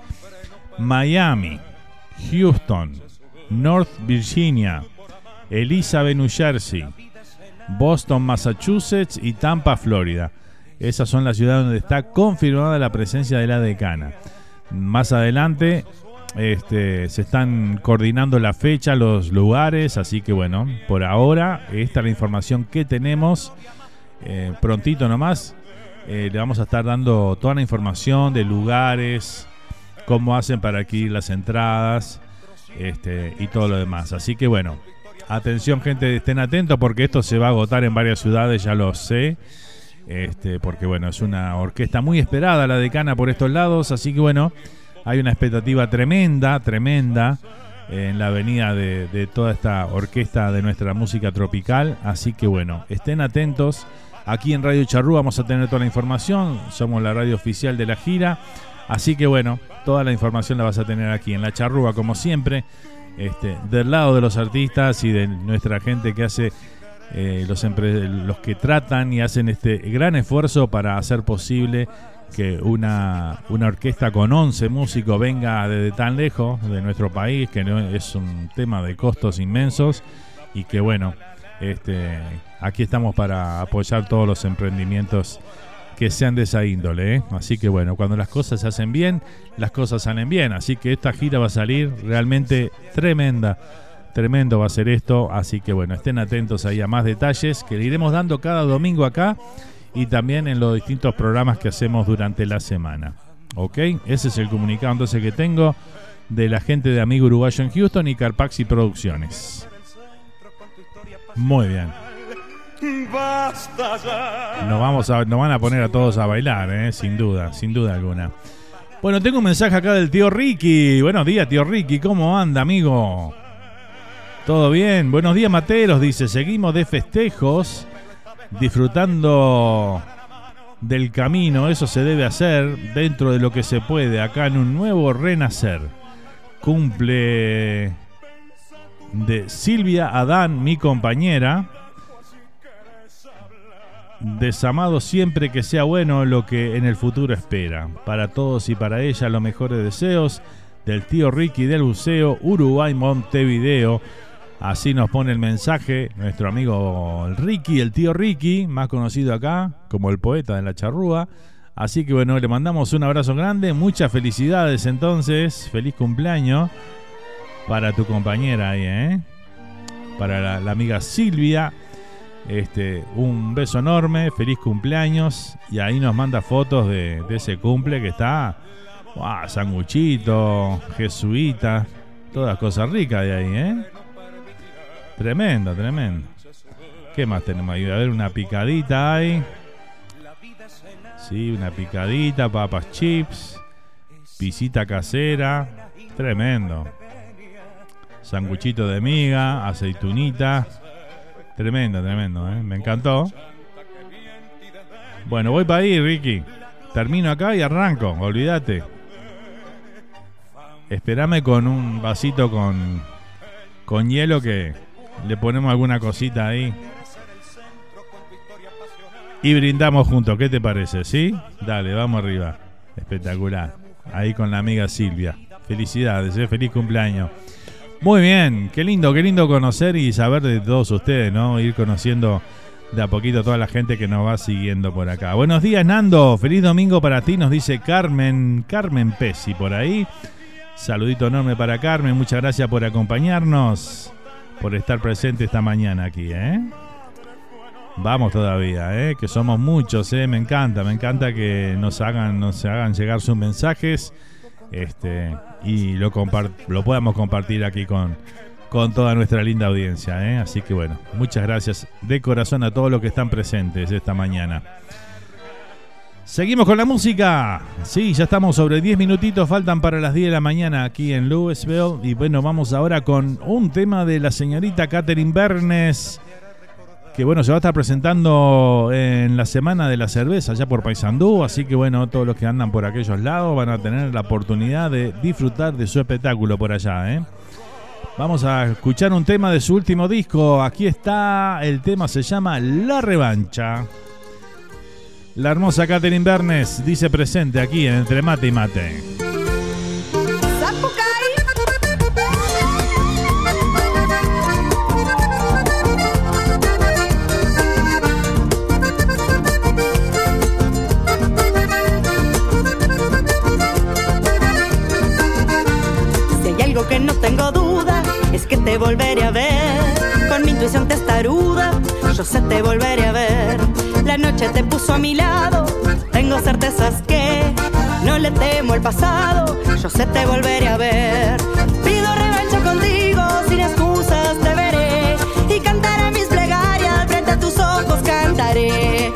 Miami, Houston, North Virginia, Elizabeth, New Jersey, Boston, Massachusetts y Tampa, Florida. Esas son las ciudades donde está confirmada la presencia de la decana. Más adelante este, se están coordinando la fecha, los lugares, así que bueno, por ahora esta es la información que tenemos. Eh, prontito nomás eh, le vamos a estar dando toda la información de lugares, cómo hacen para adquirir las entradas este, y todo lo demás. Así que bueno, atención gente, estén atentos porque esto se va a agotar en varias ciudades, ya lo sé. Este, porque bueno, es una orquesta muy esperada la decana por estos lados, así que bueno, hay una expectativa tremenda, tremenda en la avenida de, toda esta orquesta de nuestra música tropical. Así que bueno, estén atentos. Aquí en Radio Charrú vamos a tener toda la información. Somos la radio oficial de la gira. Así que bueno, toda la información la vas a tener aquí en la charrúa, como siempre, este, del lado de los artistas y de nuestra gente que hace eh, los que tratan y hacen este gran esfuerzo para hacer posible que una, una orquesta con 11 músicos venga desde tan lejos de nuestro país, que no es un tema de costos inmensos y que bueno, este, aquí estamos para apoyar todos los emprendimientos que sean de esa índole. ¿eh? Así que bueno, cuando las cosas se hacen bien, las cosas salen bien. Así que esta gira va a salir realmente tremenda. Tremendo va a ser esto. Así que bueno, estén atentos ahí a más detalles que le iremos dando cada domingo acá y también en los distintos programas que hacemos durante la semana. ¿Ok? Ese es el comunicado entonces que tengo de la gente de Amigo Uruguayo en Houston y Carpaxi Producciones. Muy bien. Nos, vamos a, nos van a poner a todos a bailar, ¿eh? sin duda, sin duda alguna. Bueno, tengo un mensaje acá del tío Ricky. Buenos días, tío Ricky. ¿Cómo anda, amigo? ¿Todo bien? Buenos días, Materos. Dice, seguimos de festejos disfrutando del camino, eso se debe hacer dentro de lo que se puede, acá en un nuevo renacer. Cumple de Silvia Adán, mi compañera. Desamado siempre que sea bueno lo que en el futuro espera. Para todos y para ella los mejores deseos del tío Ricky del Buceo, Uruguay Montevideo. Así nos pone el mensaje nuestro amigo Ricky, el tío Ricky, más conocido acá como el poeta de la charrúa. Así que bueno, le mandamos un abrazo grande, muchas felicidades entonces, feliz cumpleaños para tu compañera ahí, ¿eh? Para la, amiga Silvia, este, un beso enorme, feliz cumpleaños y ahí nos manda fotos de, ese cumple que está, wow, sanguchito, jesuita, todas cosas ricas de ahí, ¿eh? Tremendo, tremendo. ¿Qué más tenemos ahí? A ver, una picadita ahí. Sí, una picadita, papas chips, pisita casera. Tremendo. Sanguchito de miga, aceitunita. Tremendo, tremendo, ¿eh? Me encantó. Bueno, voy para ahí, Ricky. Termino acá y arranco, olvídate. Espérame con un vasito con, con hielo que le ponemos alguna cosita ahí. Y brindamos juntos, ¿qué te parece? ¿Sí? Dale, vamos arriba. Espectacular. Ahí con la amiga Silvia. Felicidades, ¿eh? feliz cumpleaños. Muy bien, qué lindo, qué lindo conocer y saber de todos ustedes, ¿no? Ir conociendo de a poquito toda la gente que nos va siguiendo por acá. Buenos días, Nando. Feliz domingo para ti, nos dice Carmen, Carmen Pesi por ahí. Saludito enorme para Carmen, muchas gracias por acompañarnos por estar presente esta mañana aquí, ¿eh? Vamos todavía, ¿eh? Que somos muchos, ¿eh? Me encanta, me encanta que nos hagan, nos hagan llegar sus mensajes este, y lo, lo podamos compartir aquí con, con toda nuestra linda audiencia, ¿eh? Así que bueno, muchas gracias de corazón a todos los que están presentes esta mañana. Seguimos con la música. Sí, ya estamos sobre 10 minutitos, faltan para las 10 de la mañana aquí en Louisville. Y bueno, vamos ahora con un tema de la señorita Catherine Bernes, que bueno, se va a estar presentando en la Semana de la Cerveza allá por Paysandú. Así que bueno, todos los que andan por aquellos lados van a tener la oportunidad de disfrutar de su espectáculo por allá. ¿eh? Vamos a escuchar un tema de su último disco. Aquí está, el tema se llama La Revancha. La hermosa Catherine Bernes dice presente aquí en Entre Mate y Mate. Si hay algo que no tengo duda, es que te volveré a ver. Con mi intuición testaruda, yo sé te volveré a ver la noche te puso a mi lado. Tengo certezas que no le temo el pasado. Yo sé te volveré a ver. Pido revancha contigo, sin excusas te veré. Y cantaré mis plegarias, frente a tus ojos cantaré.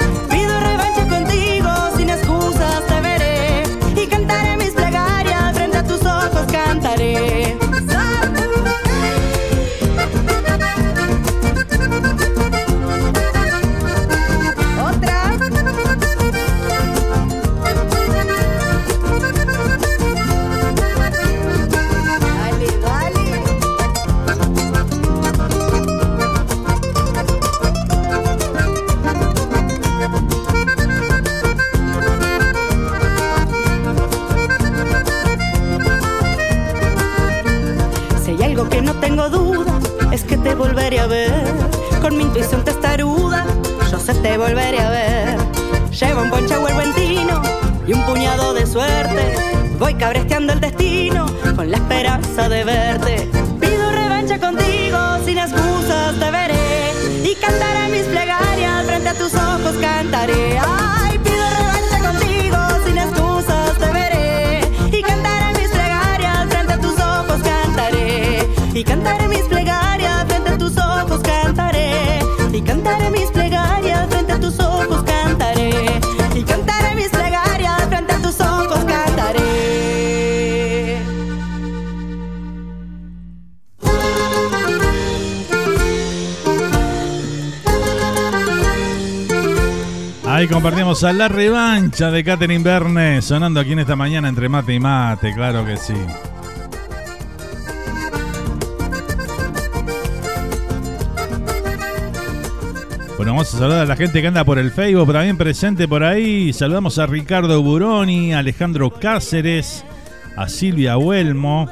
El destino con la esperanza de verte. Pido revancha contigo, sin excusas te veré. Y cantaré mis plegarias frente a tus ojos, cantaré. Ay, pido revancha contigo, sin excusas te veré. Y cantaré mis plegarias frente a tus ojos, cantaré. Y cantaré mis plegarias frente a tus ojos, cantaré. Y cantaré mis plegarias Compartimos a la revancha de Catherine Verne, sonando aquí en esta mañana entre mate y mate, claro que sí. Bueno, vamos a saludar a la gente que anda por el Facebook, también presente por ahí. Saludamos a Ricardo Buroni, a Alejandro Cáceres, a Silvia Huelmo,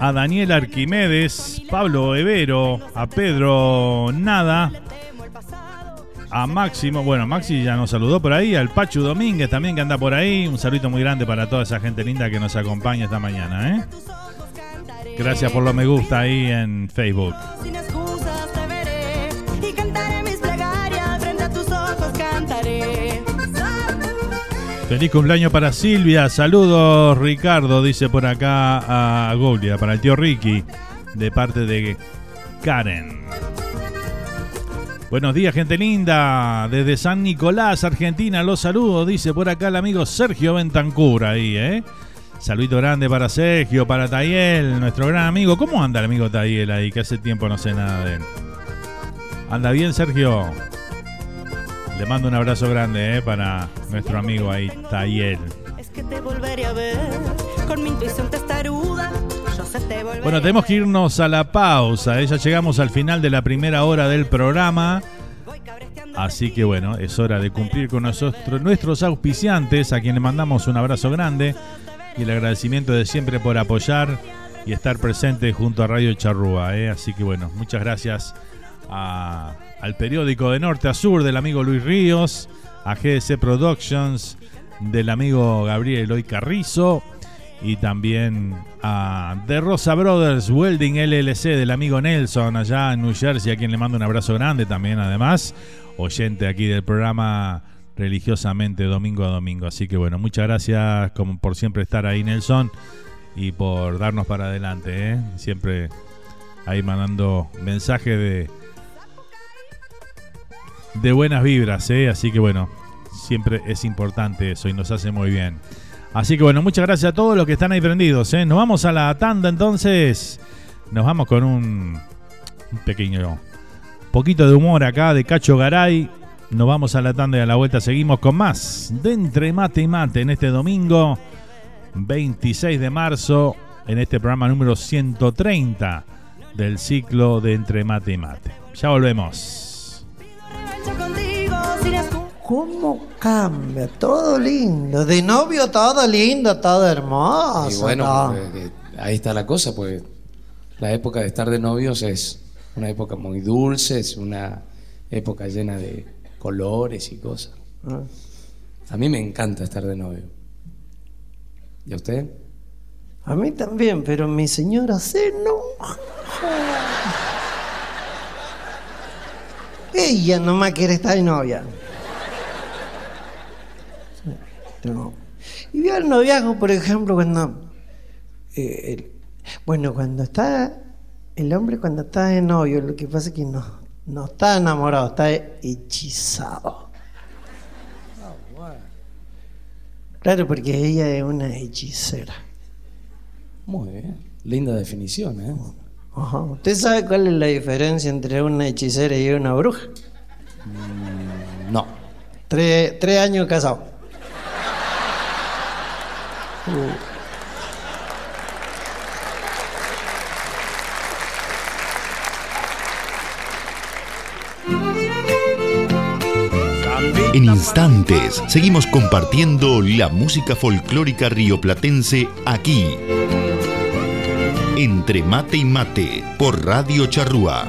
a Daniel Arquimedes, Pablo Evero, a Pedro Nada, a Máximo, bueno, Maxi ya nos saludó por ahí, al Pachu Domínguez también que anda por ahí. Un saludo muy grande para toda esa gente linda que nos acompaña esta mañana, ¿eh? Gracias por lo me gusta ahí en Facebook. Sin excusas te veré y cantaré mis plegarias frente a tus ojos cantaré. Feliz cumpleaños para Silvia. Saludos, Ricardo, dice por acá a Golia, para el tío Ricky, de parte de Karen. Buenos días, gente linda. Desde San Nicolás, Argentina, los saludo, dice por acá el amigo Sergio Bentancur ahí, ¿eh? Saludito grande para Sergio, para Tayel, nuestro gran amigo. ¿Cómo anda el amigo Tayel ahí? Que hace tiempo no sé nada de él. ¿Anda bien, Sergio? Le mando un abrazo grande, ¿eh? Para nuestro amigo ahí, Tayel. Es que te volveré a ver con mi intuición testaruda. Bueno, tenemos que irnos a la pausa. ¿eh? Ya llegamos al final de la primera hora del programa. Así que bueno, es hora de cumplir con nosotros, nuestros auspiciantes, a quienes mandamos un abrazo grande y el agradecimiento de siempre por apoyar y estar presente junto a Radio Charrúa. ¿eh? Así que bueno, muchas gracias a- al periódico de Norte a Sur del amigo Luis Ríos, a GDC Productions del amigo Gabriel Eloy Carrizo y también a The Rosa Brothers Welding LLC del amigo Nelson allá en New Jersey, a quien le mando un abrazo grande también, además, oyente aquí del programa religiosamente domingo a domingo. Así que bueno, muchas gracias como por siempre estar ahí, Nelson, y por darnos para adelante, ¿eh? siempre ahí mandando mensajes de de buenas vibras, ¿eh? así que bueno, siempre es importante eso y nos hace muy bien. Así que bueno, muchas gracias a todos los que están ahí prendidos. ¿eh? Nos vamos a la tanda entonces. Nos vamos con un, un pequeño poquito de humor acá de Cacho Garay. Nos vamos a la tanda y a la vuelta seguimos con más de Entre Mate y Mate en este domingo 26 de marzo en este programa número 130 del ciclo de Entre Mate y Mate. Ya volvemos. ¿Cómo cambia? Todo lindo. De novio todo lindo, todo hermoso. Y bueno, todo. pues, eh, ahí está la cosa, pues la época de estar de novios es una época muy dulce, es una época llena de colores y cosas. Ah. A mí me encanta estar de novio. ¿Y a usted? A mí también, pero mi señora se enoja. Ella nomás quiere estar de novia. No. Y vio el noviazgo, por ejemplo, cuando. eh, el- bueno, cuando está. El hombre, cuando está de novio, lo que pasa es que no, no está enamorado, está hechizado. Claro, porque ella es una hechicera. Muy bien. Linda definición, ¿eh? Ajá. ¿Usted sabe cuál es la diferencia entre una hechicera y una bruja? No. Tres, tres años casados. En instantes seguimos compartiendo la música folclórica rioplatense aquí. Entre mate y mate por Radio Charrúa.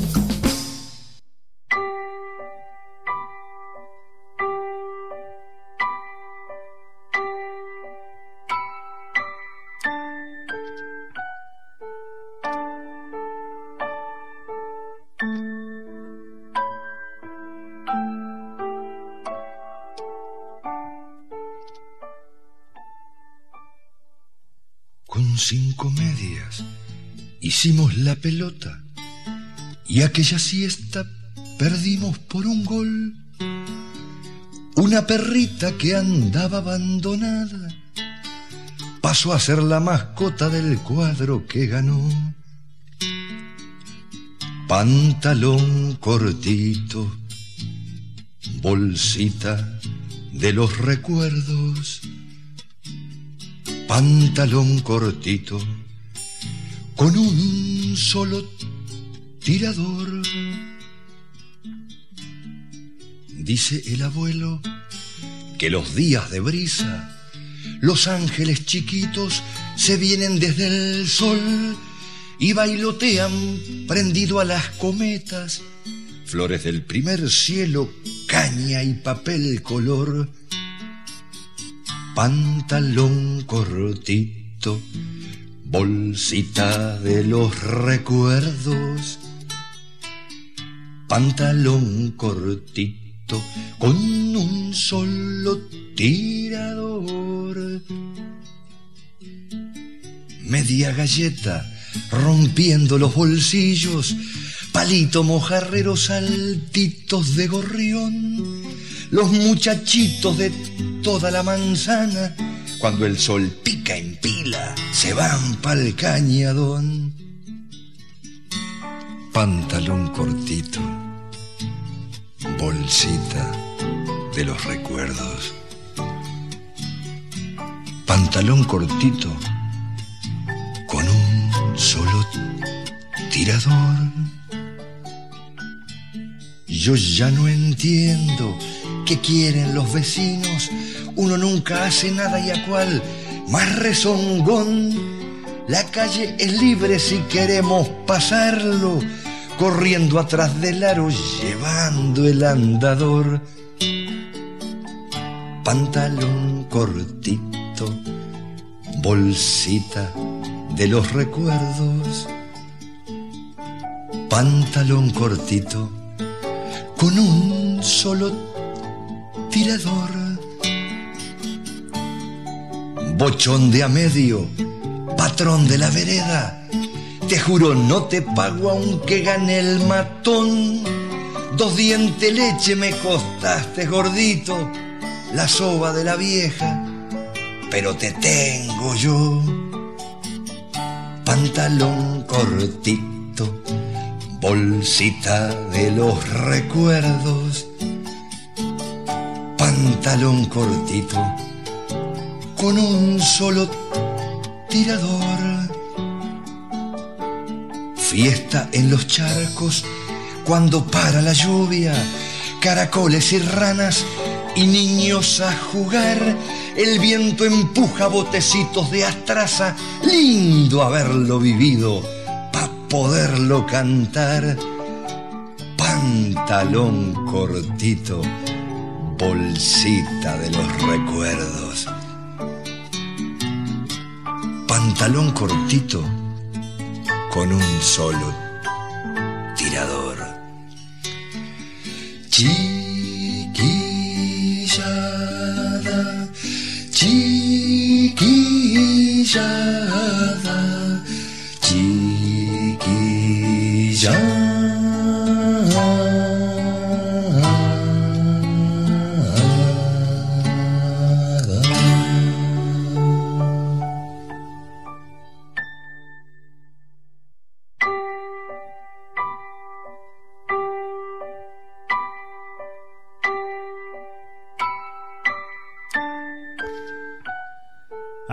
Cinco medias hicimos la pelota y aquella siesta perdimos por un gol. Una perrita que andaba abandonada pasó a ser la mascota del cuadro que ganó. Pantalón cortito, bolsita de los recuerdos, pantalón cortito, con un solo tirador. Dice el abuelo que los días de brisa, los ángeles chiquitos se vienen desde el sol y bailotean prendido a las cometas, flores del primer cielo, caña y papel color, pantalón cortito, bolsita de los recuerdos, pantalón cortito con un solo tirador, media galleta rompiendo los bolsillos, palito mojarrero, saltitos de gorrión, los muchachitos de toda la manzana, cuando el sol pica en pila, se van pa'l cañadón. Pantalón cortito, bolsita de los recuerdos. Pantalón cortito con un solo tirador. Yo ya no entiendo quieren los vecinos. Uno nunca hace nada y a cual más rezongón. La calle es libre si queremos pasarlo, corriendo atrás del aro, llevando el andador. Pantalón cortito, bolsita de los recuerdos. Pantalón cortito, con un solo tirador. Bochón de a medio, patrón de la vereda. Te juro, no te pago aunque gane el matón. Dos dientes leche me costaste, gordito, la soba de la vieja, pero te tengo yo. Pantalón cortito, bolsita de los recuerdos. Pantalón cortito, con un solo tirador. Fiesta en los charcos cuando para la lluvia, caracoles y ranas y niños a jugar. El viento empuja botecitos de astraza, lindo haberlo vivido pa' poderlo cantar. Pantalón cortito, bolsita de los recuerdos. Pantalón cortito con un solo tirador. Chiquillada, chiquillada,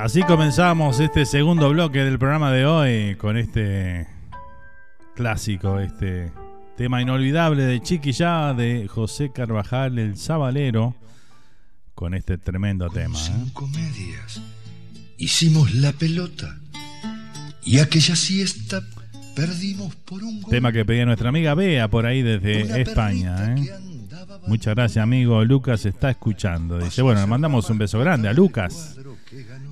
Así comenzamos este segundo bloque del programa de hoy con este clásico, este Tema inolvidable de Chiquillá de José Carvajal, el Sabalero, con este tremendo tema. ¿eh? Cinco medias. Hicimos la pelota. Y aquella siesta perdimos por un gol. Tema que pedía nuestra amiga Bea por ahí desde España. ¿eh? Muchas gracias, amigo. Lucas está escuchando. Dice, bueno, le mandamos un beso grande a Lucas,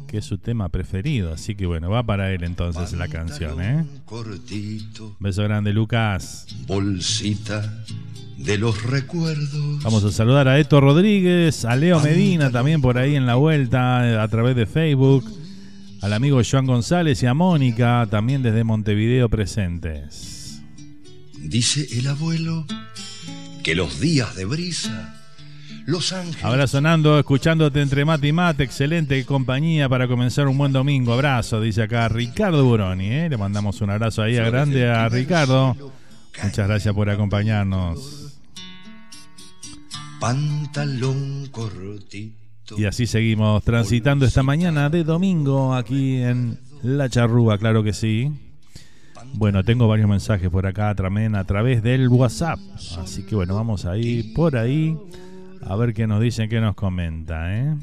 que es su tema preferido. Así que bueno, va para él entonces la canción, ¿eh? Cortito, Beso grande, Lucas. bolsita de los recuerdos. Vamos a saludar a Eto Rodríguez, a Leo Medina también por ahí en la vuelta eh, a través de Facebook, al amigo Joan González y a Mónica también desde Montevideo presentes. Dice el abuelo que los días de brisa, los ángeles. Ahora sonando, escuchándote entre mate y mate, excelente compañía para comenzar un buen domingo. Abrazo, dice acá Ricardo Buroni. ¿eh? Le mandamos un abrazo ahí a grande a Ricardo. Muchas gracias por acompañarnos. Pantalón cortito. Y así seguimos transitando esta mañana de domingo aquí en La Charrúa, claro que sí. Bueno, tengo varios mensajes por acá también a través del WhatsApp. Así que bueno, vamos a ir por ahí a ver qué nos dicen, qué nos comenta. ¿eh?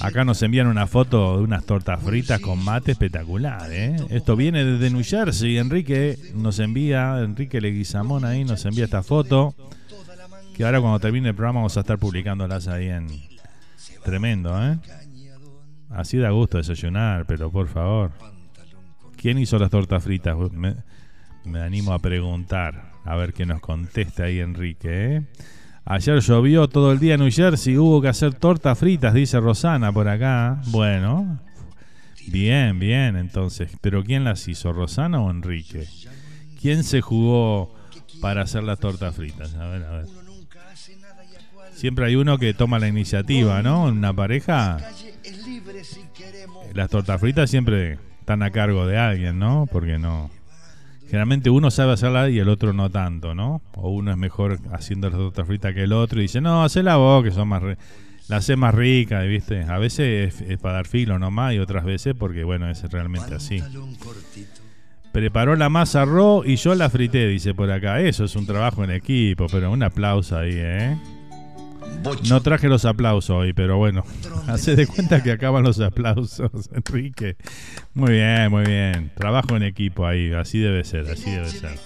Acá nos envían una foto de unas tortas fritas con mate espectacular. ¿eh? Esto viene desde New Jersey. Enrique nos envía, Enrique Leguizamón ahí nos envía esta foto. Que ahora cuando termine el programa vamos a estar publicándolas ahí en... Tremendo, ¿eh? Así da gusto desayunar, pero por favor. ¿Quién hizo las tortas fritas? Me, me animo a preguntar. A ver qué nos contesta ahí Enrique, ¿eh? Ayer llovió todo el día en New Jersey, hubo que hacer tortas fritas, dice Rosana por acá. Bueno, bien, bien, entonces. ¿Pero quién las hizo, Rosana o Enrique? ¿Quién se jugó para hacer las tortas fritas? A ver, a ver. Siempre hay uno que toma la iniciativa, ¿no? En una pareja, las tortas fritas siempre están a cargo de alguien, ¿no? Porque no. Generalmente uno sabe hacerla y el otro no tanto, ¿no? O uno es mejor haciendo las tortas fritas que el otro y dice, no, hacela vos, que son más. Re la hace más rica, ¿viste? A veces es, es para dar filo nomás y otras veces porque, bueno, es realmente así. Preparó la masa ro y yo la frité, dice por acá. Eso es un trabajo en equipo, pero un aplauso ahí, ¿eh? No traje los aplausos hoy, pero bueno, hace de cuenta que acaban los aplausos, Enrique. Muy bien, muy bien. Trabajo en equipo ahí, así debe ser, así debe ser.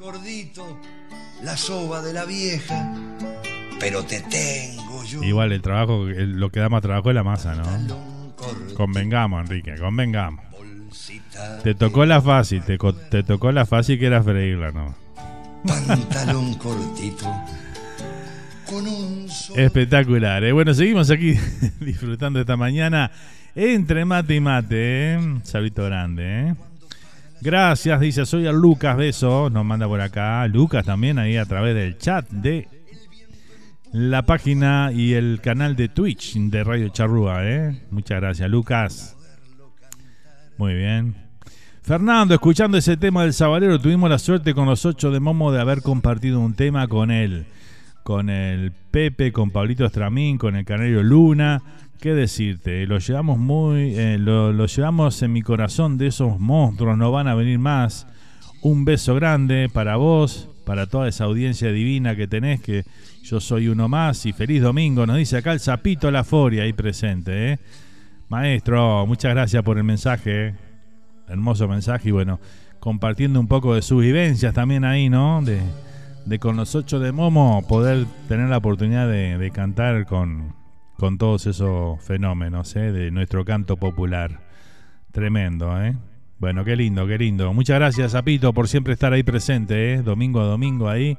Gordito, la soba de la vieja, pero te tengo yo. Igual el trabajo, el- lo que da más trabajo es la masa, ¿no? Convengamos, Enrique, convengamos. Te tocó la fácil, te tocó la fácil que era freírla, ¿no? Pantalón cortito. Con. Espectacular. ¿eh? Bueno, seguimos aquí disfrutando esta mañana entre mate y mate. ¿eh? Saludito grande. ¿eh? Gracias, dice, soy a Lucas Beso. Nos manda por acá. Lucas también ahí a través del chat de la página y el canal de Twitch de Radio Charrúa. ¿eh? Muchas gracias, Lucas. Muy bien. Fernando, escuchando ese tema del Sabalero, tuvimos la suerte con los ocho de Momo de haber compartido un tema con él con el Pepe, con Pablito Estramín, con el Canario Luna. ¿Qué decirte? Lo llevamos muy. eh, lo, llevamos en mi corazón de esos monstruos, no van a venir más. Un beso grande para vos, para toda esa audiencia divina que tenés, que yo soy uno más. Y feliz domingo, nos dice acá el Zapito La Foria ahí presente. ¿eh? Maestro, muchas gracias por el mensaje. ¿eh? Hermoso mensaje y bueno, compartiendo un poco de sus vivencias también ahí, ¿no? De con los ocho de Momo poder tener la oportunidad de, de cantar con, con todos esos fenómenos ¿eh? de nuestro canto popular. Tremendo, ¿eh? Bueno, qué lindo, qué lindo. Muchas gracias, Zapito, por siempre estar ahí presente, ¿eh? Domingo a domingo ahí.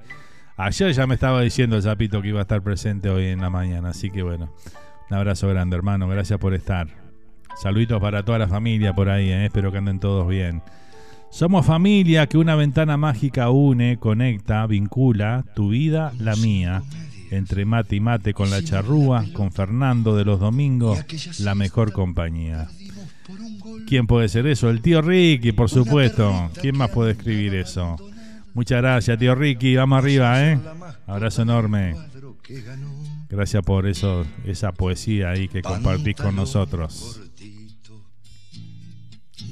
Ayer ya me estaba diciendo el Zapito que iba a estar presente hoy en la mañana, así que bueno, un abrazo grande, hermano. Gracias por estar. Saluditos para toda la familia por ahí, ¿eh? espero que anden todos bien. Somos familia que una ventana mágica une, conecta, vincula tu vida, la mía. Entre mate y mate con la charrúa, con Fernando de los domingos, la mejor compañía. ¿Quién puede ser eso? El tío Ricky, por supuesto. ¿Quién más puede escribir eso? Muchas gracias, tío Ricky. Vamos arriba, ¿eh? Abrazo enorme. Gracias por eso, esa poesía ahí que compartís con nosotros.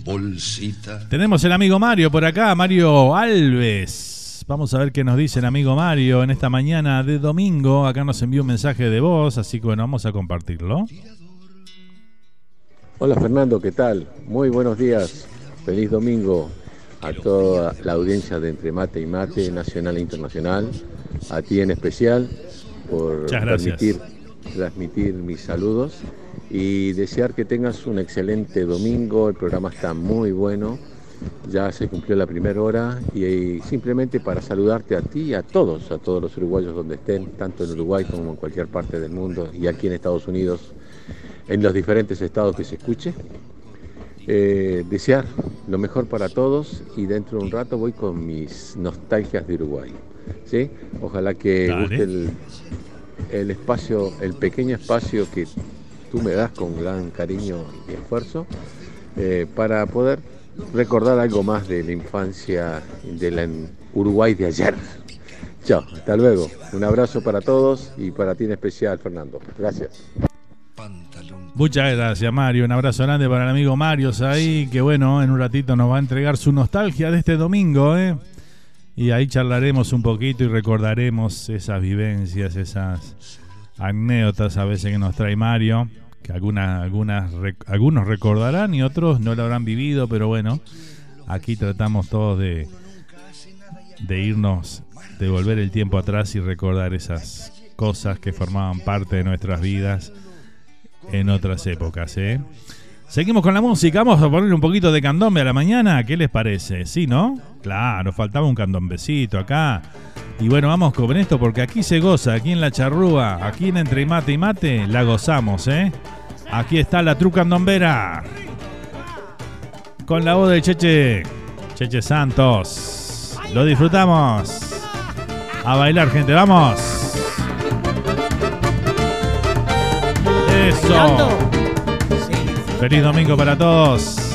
Bolsita. Tenemos el amigo Mario por acá, Mario Alves. Vamos a ver qué nos dice el amigo Mario en esta mañana de domingo. Acá nos envió un mensaje de voz, así que bueno, vamos a compartirlo. Hola Fernando, ¿qué tal? Muy buenos días. Feliz domingo a toda la audiencia de Entre Mate y Mate, nacional e internacional. A ti en especial por permitir transmitir mis saludos y desear que tengas un excelente domingo. El programa está muy bueno. Ya se cumplió la primera hora y, simplemente para saludarte a ti y a todos, a todos los uruguayos donde estén, tanto en Uruguay como en cualquier parte del mundo y aquí en Estados Unidos, en los diferentes estados que se escuche. Eh, desear lo mejor para todos y dentro de un rato voy con mis nostalgias de Uruguay. ¿sí? Ojalá que Dale. guste el, el espacio, el pequeño espacio que tú me das con gran cariño y esfuerzo eh, para poder recordar algo más de la infancia de la en Uruguay de ayer. Chao, hasta luego. Un abrazo para todos y para ti en especial, Fernando. Gracias. Muchas gracias, Mario. Un abrazo grande para el amigo Mario ahí, que bueno, en un ratito nos va a entregar su nostalgia de este domingo, ¿eh? Y ahí charlaremos un poquito y recordaremos esas vivencias, esas anécdotas a veces que nos trae Mario, que algunas, algunas, algunos recordarán y otros no lo habrán vivido, pero bueno, aquí tratamos todos de, de irnos, de volver el tiempo atrás y recordar esas cosas que formaban parte de nuestras vidas en otras épocas, ¿eh? Seguimos con la música, vamos a poner un poquito de candombe a la mañana, ¿qué les parece? ¿Sí, no? Claro, faltaba un candombecito acá. Y bueno, vamos con esto porque aquí se goza, aquí en la charrúa, aquí en Entre Mate y Mate, la gozamos, ¿eh? Aquí está la tru candombera. Con la voz de Cheche, Cheche Santos. Lo disfrutamos. A bailar, gente, vamos. Eso. Feliz domingo para todos.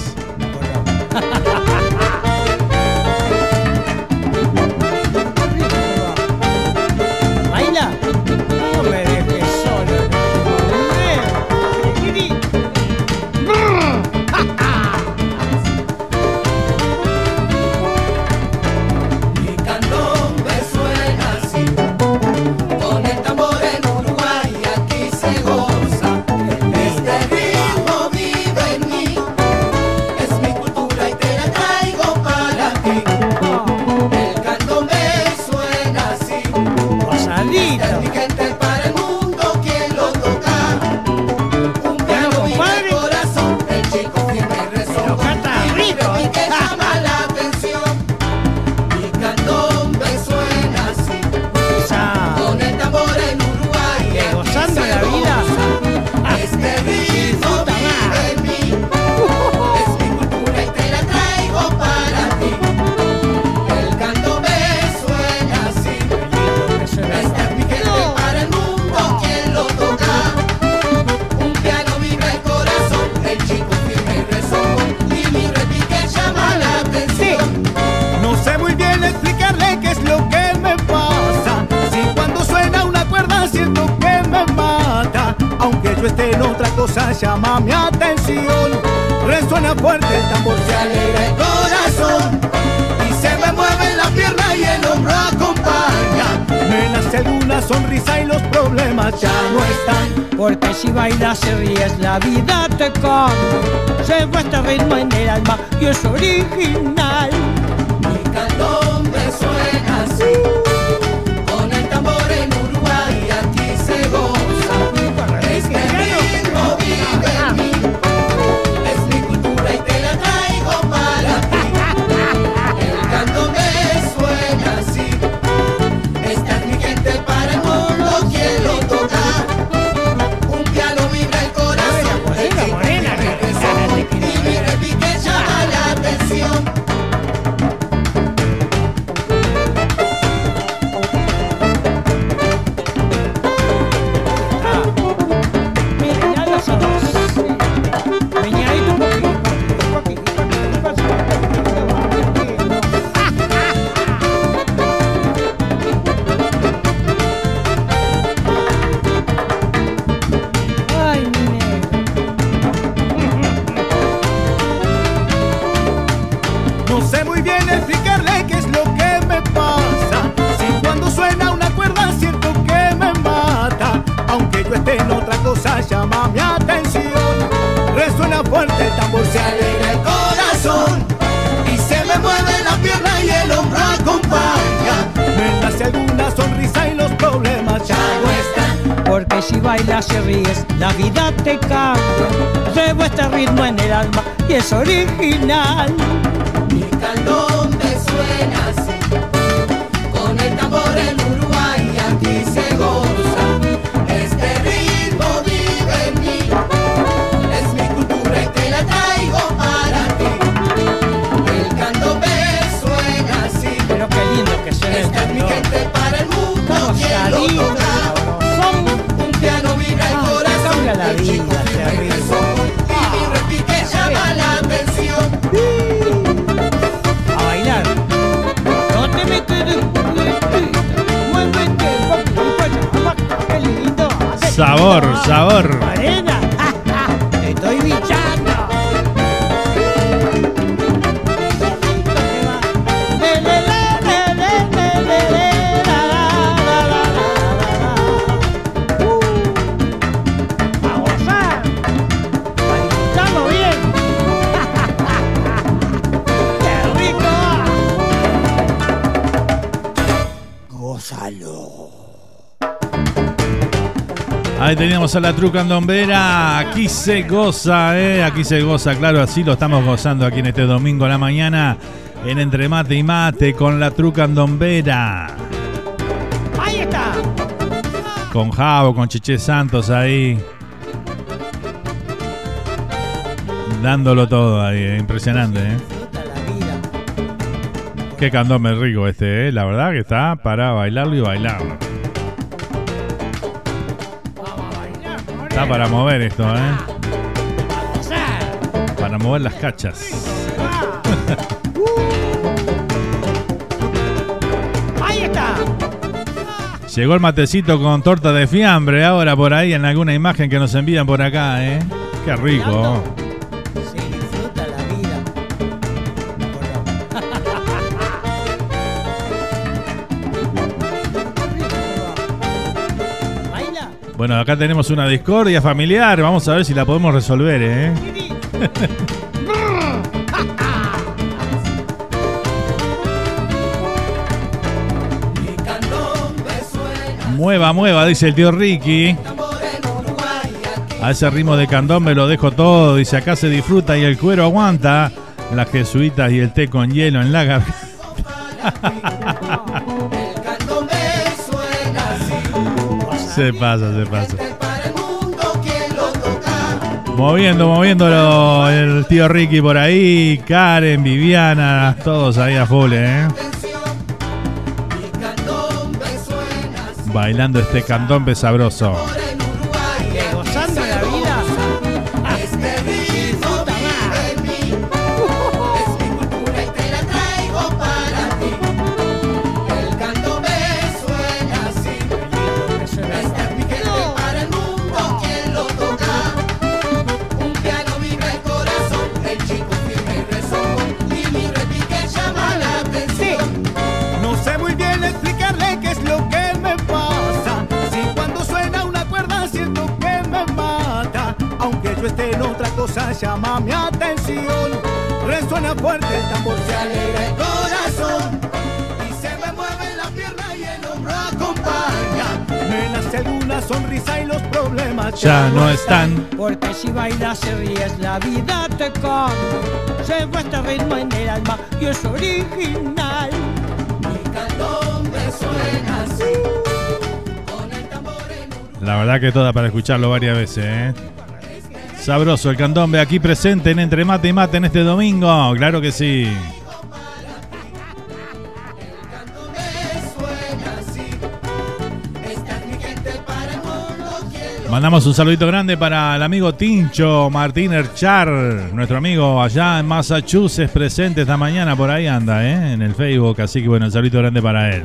Si bailas y ríes, la vida te cambia. Se va este ritmo en el alma y es original. Es original. Ahí teníamos a la Tru Candombera. Aquí se goza, ¿eh? Aquí se goza, claro, así lo estamos gozando aquí en este domingo a la mañana. En Entre Mate y Mate con la Tru Candombera. Ahí está. Con Javo, con Cheche Santos ahí. Dándolo todo ahí, ¿eh? impresionante, ¿eh? Qué candombe rico este, ¿eh? La verdad que está para bailarlo y bailarlo. Está para mover esto, ¿eh? Para mover las cachas. Ahí está. Llegó el matecito con torta de fiambre ahora por ahí en alguna imagen que nos envían por acá, ¿eh? Qué rico. Bueno, acá tenemos una discordia familiar. Vamos a ver si la podemos resolver, ¿eh? Mueva, mueva, dice el tío Ricky. A ese ritmo de candombe lo dejo todo. Dice acá se disfruta y el cuero aguanta. Las jesuitas y el té con hielo en la garganta. Se pasa, se pasa. Moviendo, moviéndolo el tío Ricky por ahí, Karen, Viviana, todos ahí a full, ¿eh? Bailando este candombe sabroso. Sonrisa y los problemas Ya no están. Porque si bailas y ríes, la vida te cambia. Llevo este ritmo en el alma y es original. Mi candombe suena así. La verdad que toda para escucharlo varias veces, ¿eh? Sabroso el candombe aquí presente en Entre Mate y Mate en este domingo. Claro que sí. Mandamos un saludito grande para el amigo Tincho Martín Erchar, nuestro amigo allá en Massachusetts, presente esta mañana, por ahí anda, ¿eh? en el Facebook. Así que bueno, un saludito grande para él.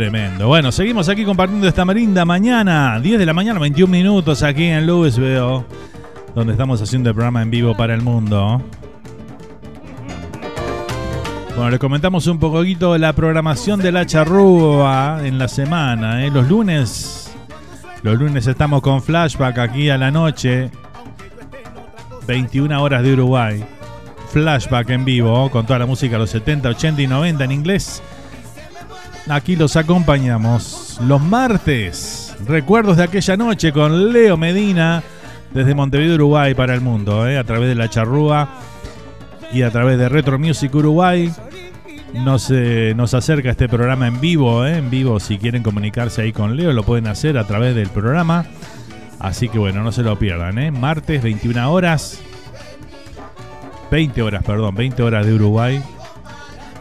Tremendo. Bueno, seguimos aquí compartiendo esta merinda mañana, 10 de la mañana, 21 minutos aquí en Louisville, donde estamos haciendo el programa en vivo para el mundo. Bueno, les comentamos un poquito la programación de la charrúa en la semana. ¿eh? Los lunes Los lunes estamos con flashback aquí a la noche. 21 horas de Uruguay. Flashback en vivo con toda la música de los 70, 80 y 90 en inglés. Aquí los acompañamos los martes. Recuerdos de aquella noche con Leo Medina desde Montevideo, Uruguay para el mundo, ¿eh? a través de la charrúa y a través de Retro Music Uruguay. Nos, eh, nos acerca este programa en vivo, ¿eh? en vivo. Si quieren comunicarse ahí con Leo, lo pueden hacer a través del programa. Así que bueno, no se lo pierdan. ¿eh? Martes, 21 horas. 20 horas, perdón, 20 horas de Uruguay.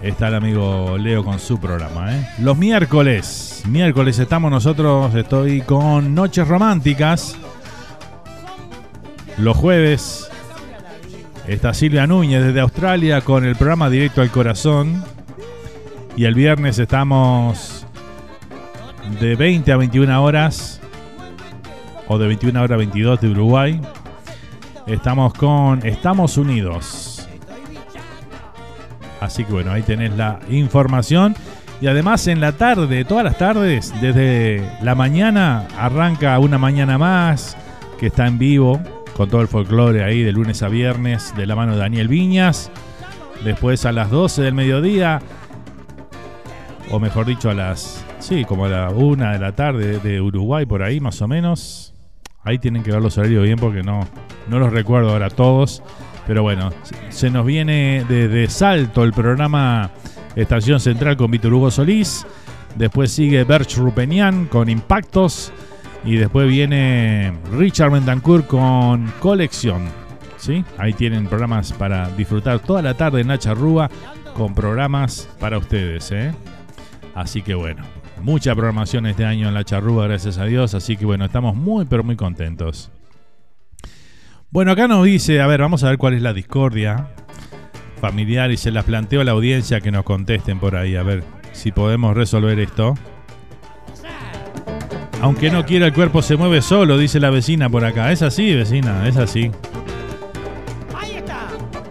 Está el amigo Leo con su programa. ¿eh? Los miércoles, miércoles estamos nosotros, estoy con Noches Románticas. Los jueves está Silvia Núñez desde Australia con el programa Directo al Corazón. Y el viernes estamos de 20 a 21 horas. O de 21 horas a 22 de Uruguay. Estamos con Estamos Unidos. Así que bueno, ahí tenés la información. Y además en la tarde, todas las tardes, desde la mañana, arranca una mañana más que está en vivo con todo el folclore ahí de lunes a viernes de la mano de Daniel Viñas. Después a las 12 del mediodía, o mejor dicho a las, sí, como a la 1 de la tarde de Uruguay, por ahí más o menos. Ahí tienen que ver los horarios bien porque no, no los recuerdo ahora todos. Pero bueno, se nos viene de, salto el programa Estación Central con Víctor Hugo Solís. Después sigue Berch Rupenian con Impactos. Y después viene Richard Mendancourt con Colección. ¿sí? Ahí tienen programas para disfrutar toda la tarde en Rúa con programas para ustedes. ¿eh? Así que bueno, mucha programación este año en la charrúa, gracias a Dios. Así que bueno, estamos muy pero muy contentos. Bueno, acá nos dice, a ver, vamos a ver cuál es la discordia familiar y se las planteo a la audiencia que nos contesten por ahí, a ver si podemos resolver esto. Aunque no quiera el cuerpo se mueve solo, dice la vecina por acá. Es así, vecina, es así.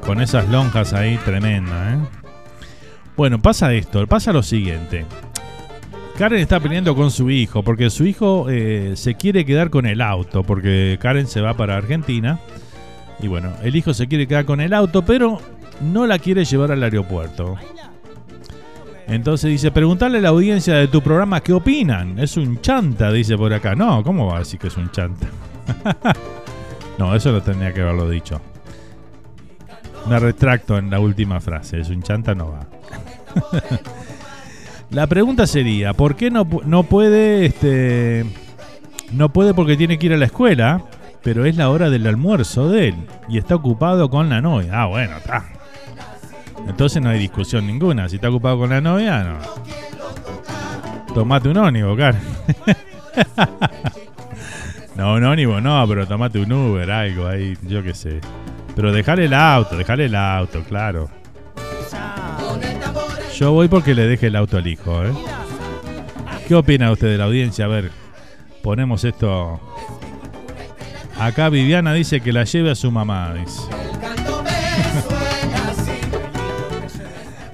Con esas lonjas ahí, tremenda, ¿eh? Bueno, pasa esto, pasa lo siguiente. Karen está peleando con su hijo porque su hijo eh, se quiere quedar con el auto porque Karen se va para Argentina. Y bueno, el hijo se quiere quedar con el auto, pero no la quiere llevar al aeropuerto. Entonces dice, preguntarle a la audiencia de tu programa qué opinan. Es un chanta, dice por acá. No, ¿cómo va a decir que es un chanta? no, eso no tendría que haberlo dicho. Me retracto en la última frase. Es un chanta, no va. la pregunta sería, ¿por qué no, no puede, este, no puede porque tiene que ir a la escuela, pero es la hora del almuerzo de él y está ocupado con la novia? Ah, bueno, está. Entonces no hay discusión ninguna. Si está ocupado con la novia, no. Tomate un ónivo, Karen. no, un ónivo no, pero tomate un Uber, algo ahí, yo qué sé. Pero dejar el auto, dejar el auto, claro. Yo voy porque le deje el auto al hijo, ¿eh? ¿Qué opina usted de la audiencia? A ver, ponemos esto. Acá Viviana dice que la lleve a su mamá, dice.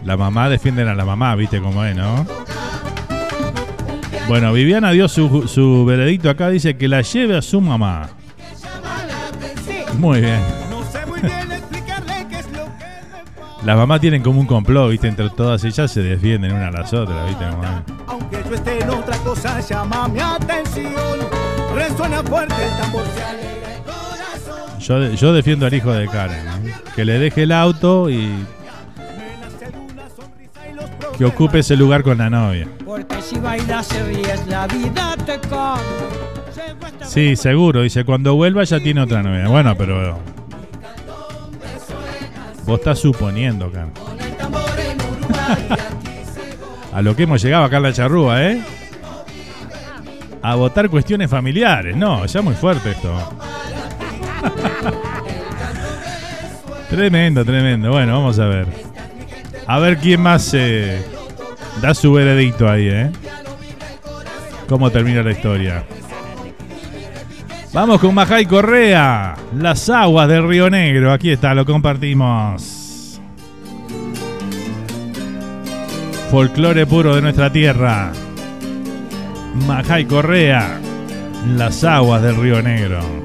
La mamá defienden a la mamá, viste cómo es, ¿no? Bueno, Viviana dio su, su veredicto acá, dice que la lleve a su mamá. Muy bien. Las mamás tienen como un complot, viste, entre todas ellas se defienden una a las otras, viste. Aunque yo esté en otra cosa, llama mi atención. Resuena fuerte el tambor. Yo, yo defiendo al hijo de Karen, ¿eh? que le deje el auto y que ocupe ese lugar con la novia. Porque si bailas se ríes, la vida te come. Sí, seguro. Dice, cuando vuelva ya tiene otra novia. Bueno, pero... Vos estás suponiendo, Karen. A lo que hemos llegado acá en la charrúa, ¿eh? A votar cuestiones familiares. No, ya muy fuerte esto. tremendo, tremendo. Bueno, vamos a ver. A ver quién más eh, da su veredicto ahí, ¿eh? ¿Cómo termina la historia? Vamos con Majay Correa, las aguas del Río Negro. Aquí está, lo compartimos. Folclore puro de nuestra tierra. Majay Correa, las aguas del Río Negro.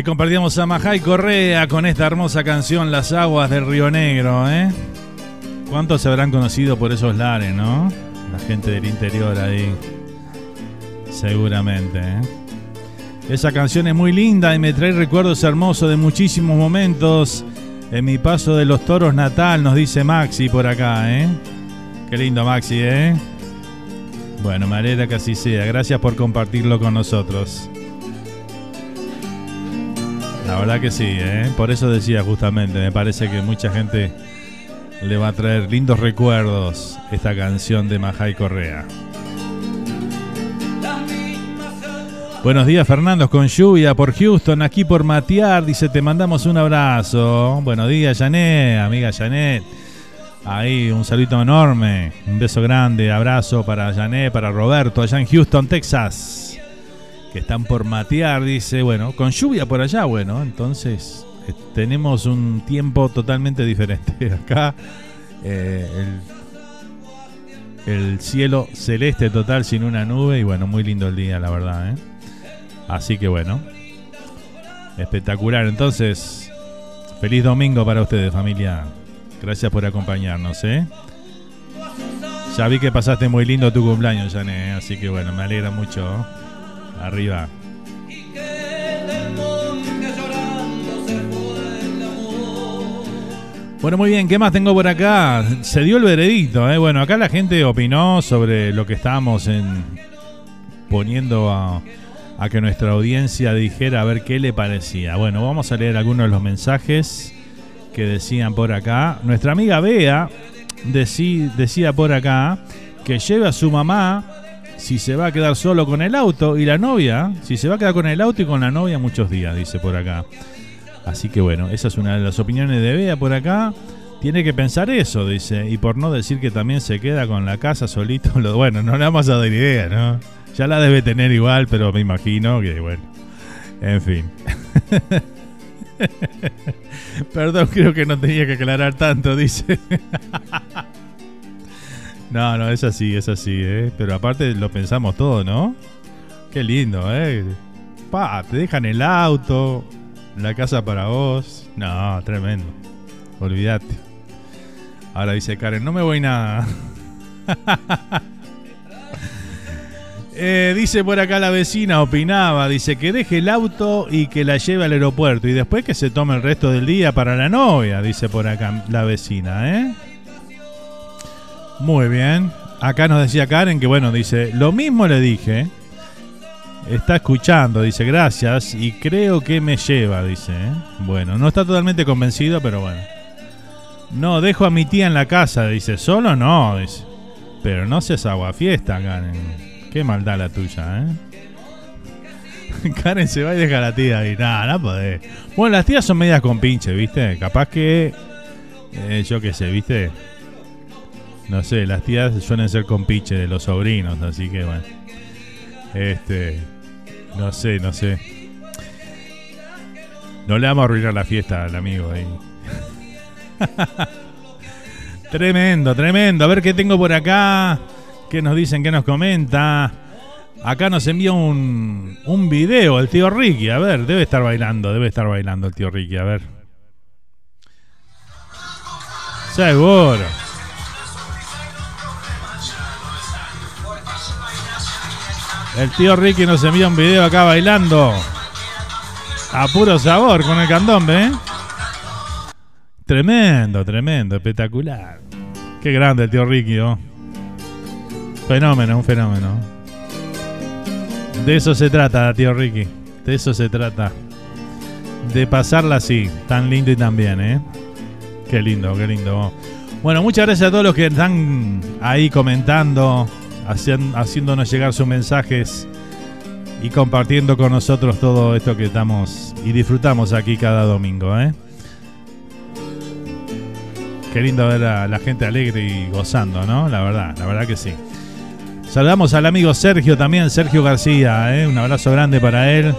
Ahí compartíamos a Majay Correa con esta hermosa canción Las aguas del Río Negro, ¿eh? ¿Cuántos se habrán conocido por esos lares, no? La gente del interior ahí. Seguramente, ¿eh? Esa canción es muy linda y me trae recuerdos hermosos de muchísimos momentos en mi paso de los toros natal, nos dice Maxi por acá, ¿eh? Qué lindo Maxi, ¿eh? Bueno, me alegra que así sea. Gracias por compartirlo con nosotros. La verdad que sí, ¿eh? por eso decía justamente, me parece que mucha gente le va a traer lindos recuerdos esta canción de Majay Correa. Buenos días Fernando, con lluvia por Houston, aquí por Matear, dice te mandamos un abrazo. Buenos días Janet, amiga Janet. Ahí un saludito enorme, un beso grande, abrazo para Janet, para Roberto, allá en Houston, Texas que están por matear, dice, bueno, con lluvia por allá, bueno, entonces eh, tenemos un tiempo totalmente diferente. Acá eh, el cielo celeste total sin una nube y bueno, muy lindo el día, la verdad. ¿eh? Así que bueno, espectacular. Entonces, feliz domingo para ustedes, familia. Gracias por acompañarnos. ¿eh? Ya vi que pasaste muy lindo tu cumpleaños, Jané, así que bueno, me alegra mucho. Arriba. Bueno, muy bien, ¿qué más tengo por acá? Se dio el veredicto, ¿eh? Bueno, acá la gente opinó sobre lo que estábamos en, poniendo a, a que nuestra audiencia dijera a ver qué le parecía. Bueno, vamos a leer algunos de los mensajes que decían por acá. Nuestra amiga Bea decí- decía por acá que lleve a su mamá si se va a quedar solo con el auto y la novia, si se va a quedar con el auto y con la novia muchos días, dice por acá. Así que bueno, esa es una de las opiniones de Bea por acá. Tiene que pensar eso, dice. Y por no decir que también se queda con la casa solito. Lo, bueno, no le vamos a dar idea, ¿no? Ya la debe tener igual, pero me imagino que bueno. En fin. Perdón, creo que no tenía que aclarar tanto, dice. no, no, es así, es así, ¿eh? Pero aparte lo pensamos todo, ¿no? Qué lindo, ¿eh? Pa, te dejan el auto, la casa para vos. No, tremendo. Olvídate. Ahora dice Karen, no me voy nada. Eh, dice por acá la vecina, opinaba, dice que deje el auto y que la lleve al aeropuerto y después que se tome el resto del día para la novia, dice por acá la vecina, ¿eh? Muy bien. Acá nos decía Karen que bueno, dice, lo mismo le dije. Está escuchando, dice, gracias y creo que me lleva, dice. ¿eh? Bueno, no está totalmente convencido, pero bueno. No, dejo a mi tía en la casa, dice, solo no, dice. Pero no seas aguafiesta, Karen. Qué maldad la tuya, ¿eh? Karen se va y deja a la tía ahí. Nada, no podés. Bueno, las tías son medias con pinche, ¿viste? Capaz que. eh, yo qué sé, ¿viste? No sé, las tías suelen ser con pinche de los sobrinos, así que bueno. Este. No sé, no sé. No le vamos a arruinar la fiesta al amigo ahí. tremendo, tremendo. A ver qué tengo por acá. ¿Qué nos dicen? ¿Qué nos comenta? Acá nos envía un, un video el tío Ricky. A ver, debe estar bailando, debe estar bailando el tío Ricky. A ver. Seguro. El tío Ricky nos envía un video acá bailando. A puro sabor con el candombe, ¿eh? Tremendo, tremendo, espectacular. Qué grande el tío Ricky, ¿no? Fenómeno, un fenómeno. De eso se trata, tío Ricky. De eso se trata. De pasarla así, tan lindo y tan bien, ¿eh? Qué lindo, qué lindo. Bueno, muchas gracias a todos los que están ahí comentando, haciéndonos llegar sus mensajes y compartiendo con nosotros todo esto que estamos y disfrutamos aquí cada domingo, ¿eh? Qué lindo ver a la gente alegre y gozando, ¿no? La verdad, la verdad que sí. Saludamos al amigo Sergio también, Sergio García, ¿eh? un abrazo grande para él,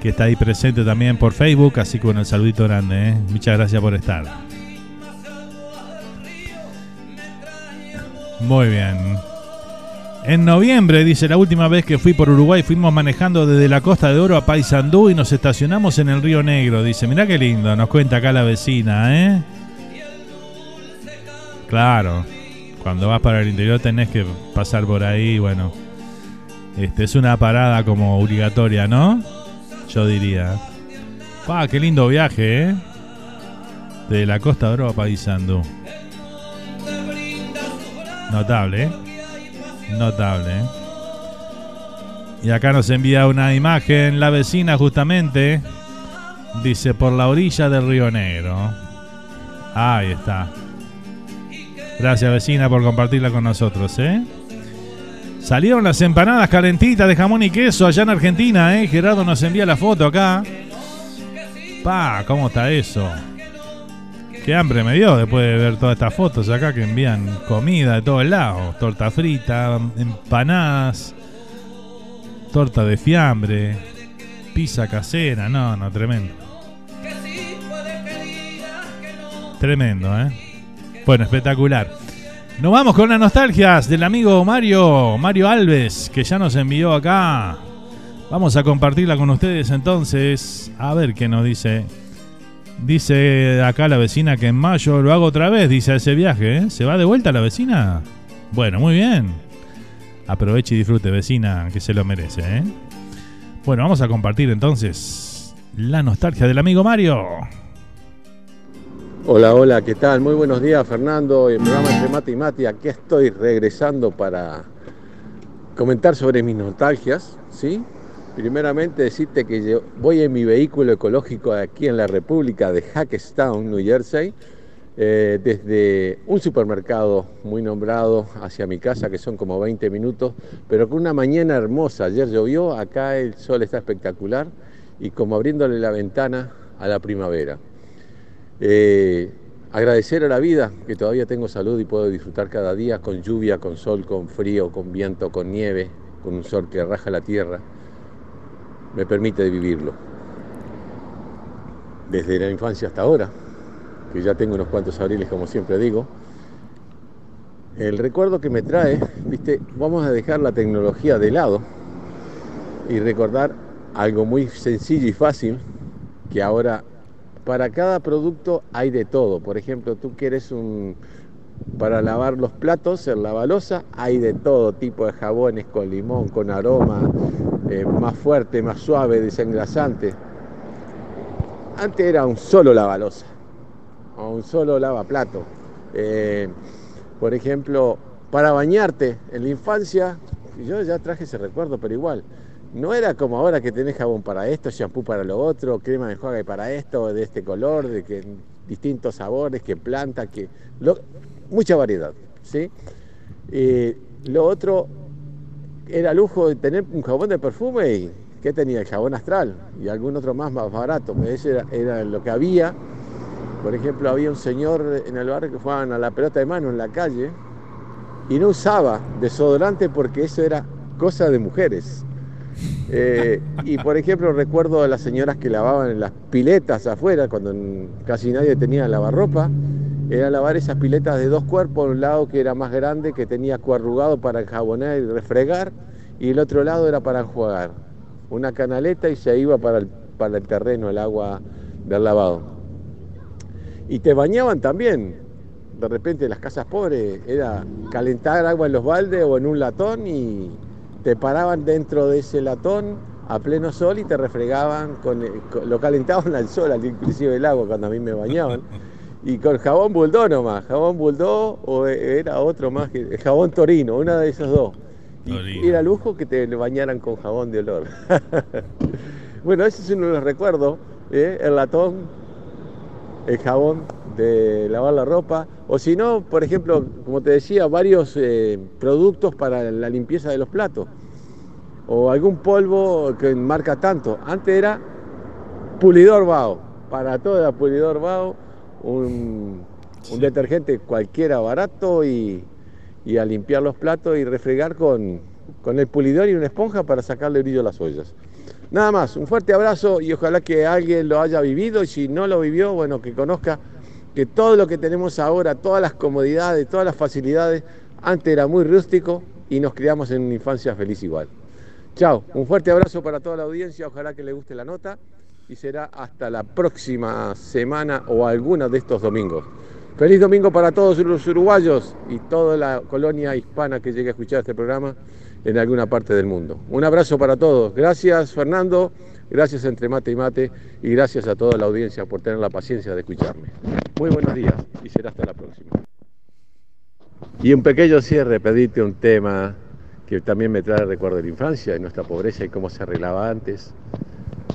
que está ahí presente también por Facebook, así que bueno, el saludito grande, ¿eh? muchas gracias por estar. Muy bien. En noviembre, dice, la última vez que fui por Uruguay fuimos manejando desde la Costa de Oro a Paysandú y nos estacionamos en el Río Negro. Dice, mirá qué lindo, nos cuenta acá la vecina, ¿eh? Claro, cuando vas para el interior tenés que pasar por ahí, bueno. Este es una parada como obligatoria, ¿no? Yo diría. Pa, qué lindo viaje, ¿eh? De la Costa de Oro a Paysandú. Notable, ¿eh? Notable, ¿eh? Y acá nos envía una imagen la vecina justamente. Dice por la orilla del Río Negro. Ahí está. Gracias vecina por compartirla con nosotros, ¿eh? Salieron las empanadas calentitas de jamón y queso allá en Argentina, ¿eh? Gerardo nos envía la foto acá. Pa, ¿cómo está eso? Qué hambre me dio después de ver todas estas fotos acá que envían comida de todos lados. Torta frita, empanadas, torta de fiambre, pizza casera. No, no, tremendo. Tremendo, ¿eh? Bueno, espectacular. Nos vamos con las nostalgias del amigo Mario, Mario Alves, que ya nos envió acá. Vamos a compartirla con ustedes entonces. A ver qué nos dice. Dice acá la vecina que en mayo lo hago otra vez, dice ese viaje. ¿eh? ¿Se va de vuelta la vecina? Bueno, muy bien. Aproveche y disfrute, vecina, que se lo merece. ¿eh? Bueno, vamos a compartir entonces la nostalgia del amigo Mario. Hola, hola, ¿qué tal? Muy buenos días, Fernando. El programa entre Mate y Mati. Aquí estoy regresando para comentar sobre mis nostalgias, ¿sí? Primeramente decirte que yo voy en mi vehículo ecológico aquí en la República de Hackettstown, New Jersey, eh, desde un supermercado muy nombrado hacia mi casa, que son como 20 minutos, pero con una mañana hermosa. Ayer llovió, acá el sol está espectacular y como abriéndole la ventana a la primavera. Eh, agradecer a la vida que todavía tengo salud y puedo disfrutar cada día con lluvia, con sol, con frío, con viento, con nieve, con un sol que raja la tierra. Me permite vivirlo. Desde la infancia hasta ahora, que ya tengo unos cuantos abriles como siempre digo, el recuerdo que me trae, viste, vamos a dejar la tecnología de lado y recordar algo muy sencillo y fácil que ahora para cada producto hay de todo. Por ejemplo, tú quieres un para lavar los platos, en la balosa, hay de todo tipo de jabones con limón, con aroma, eh, más fuerte, más suave, desengrasante. Antes era un solo lavalosa o un solo lavaplato. Eh, por ejemplo, para bañarte en la infancia, yo ya traje ese recuerdo, pero igual, no era como ahora que tenés jabón para esto, shampoo para lo otro, crema de enjuague para esto, de este color, de que distintos sabores, que planta, que mucha variedad, ¿sí? Eh, lo otro era lujo tener un jabón de perfume y ¿qué tenía? El jabón astral y algún otro más más barato, ese era, era lo que había. Por ejemplo, había un señor en el barrio que jugaban a la pelota de mano en la calle y no usaba desodorante porque eso era cosa de mujeres. Eh, y por ejemplo recuerdo a las señoras que lavaban las piletas afuera, cuando casi nadie tenía lavarropa, era lavar esas piletas de dos cuerpos, un lado que era más grande, que tenía coarrugado para enjabonar y refregar, y el otro lado era para enjuagar. Una canaleta y se iba para el, para el terreno el agua del lavado. Y te bañaban también. De repente las casas pobres era calentar agua en los baldes o en un latón y te paraban dentro de ese latón a pleno sol y te refregaban, con, con- lo calentaban al sol, inclusive el agua cuando a mí me bañaban. Y con jabón buldó nomás, jabón buldó o era otro más, que jabón torino, una de esos dos. Y era lujo que te bañaran con jabón de olor. bueno, ese es uno de los recuerdos, ¿eh? el latón, el jabón de lavar la ropa, o si no, por ejemplo, como te decía, varios eh, productos para la limpieza de los platos, o algún polvo que marca tanto. Antes era pulidor bao, para todo era pulidor bao, un, detergente cualquiera barato y, y a limpiar los platos y refregar con, con el pulidor y una esponja para sacarle brillo a las ollas. Nada más, un fuerte abrazo y ojalá que alguien lo haya vivido y si no lo vivió, bueno, que conozca que todo lo que tenemos ahora, todas las comodidades, todas las facilidades, antes era muy rústico y nos criamos en una infancia feliz igual. Chao, un fuerte abrazo para toda la audiencia, ojalá que le guste la nota y será hasta la próxima semana o alguna de estos domingos. Feliz domingo para todos los uruguayos y toda la colonia hispana que llegue a escuchar este programa en alguna parte del mundo. Un abrazo para todos. Gracias Fernando, gracias entre mate y mate y gracias a toda la audiencia por tener la paciencia de escucharme. Muy buenos días y será hasta la próxima. Y un pequeño cierre, pedirte un tema que también me trae recuerdo de la infancia, de nuestra pobreza y cómo se arreglaba antes.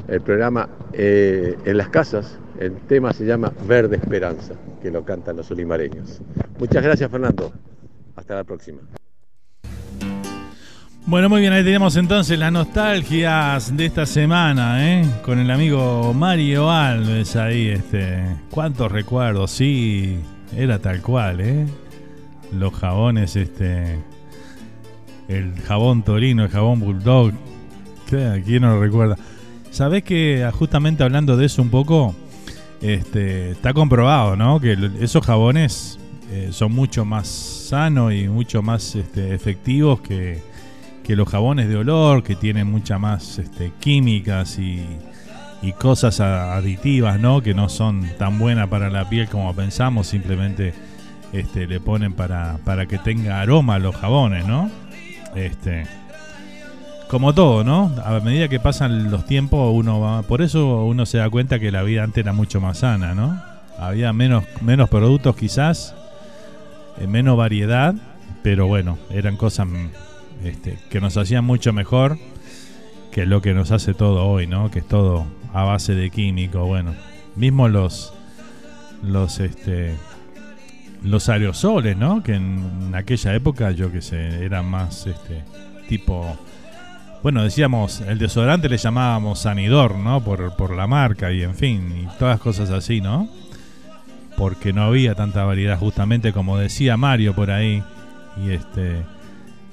El programa eh, en las casas, el tema se llama Verde Esperanza, que lo cantan los olimareños. Muchas gracias Fernando. Hasta la próxima. Bueno, muy bien, ahí tenemos entonces las nostalgias de esta semana, ¿eh? Con el amigo Mario Alves ahí, este. ¿Cuántos recuerdos? Sí, era tal cual, ¿eh? Los jabones, este. El jabón torino, el jabón bulldog. ¿Quién no lo recuerda? ¿Sabés que ah, justamente hablando de eso un poco, este, está comprobado, ¿no? Que esos jabones eh, son mucho más sanos y mucho más este, efectivos que, que los jabones de olor, que tienen mucha más este, químicas y, y cosas a- aditivas, ¿no? Que no son tan buenas para la piel como pensamos, simplemente este, le ponen para, para que tenga aroma los jabones, ¿no? Este, como todo, ¿no? A medida que pasan los tiempos, uno va. Por eso uno se da cuenta que la vida antes era mucho más sana, ¿no? Había menos, menos productos, quizás, eh, menos variedad, pero bueno, eran cosas este, que nos hacían mucho mejor que lo que nos hace todo hoy, ¿no? Que es todo a base de químico, bueno. Mismo los. Los, este. Los aerosoles, ¿no? Que en aquella época, yo que sé, eran más, este. Tipo bueno, decíamos, el desodorante le llamábamos Sanidor, ¿no? Por, por la marca y en fin, y todas cosas así, ¿no? Porque no había tanta variedad, justamente como decía Mario por ahí. Y este.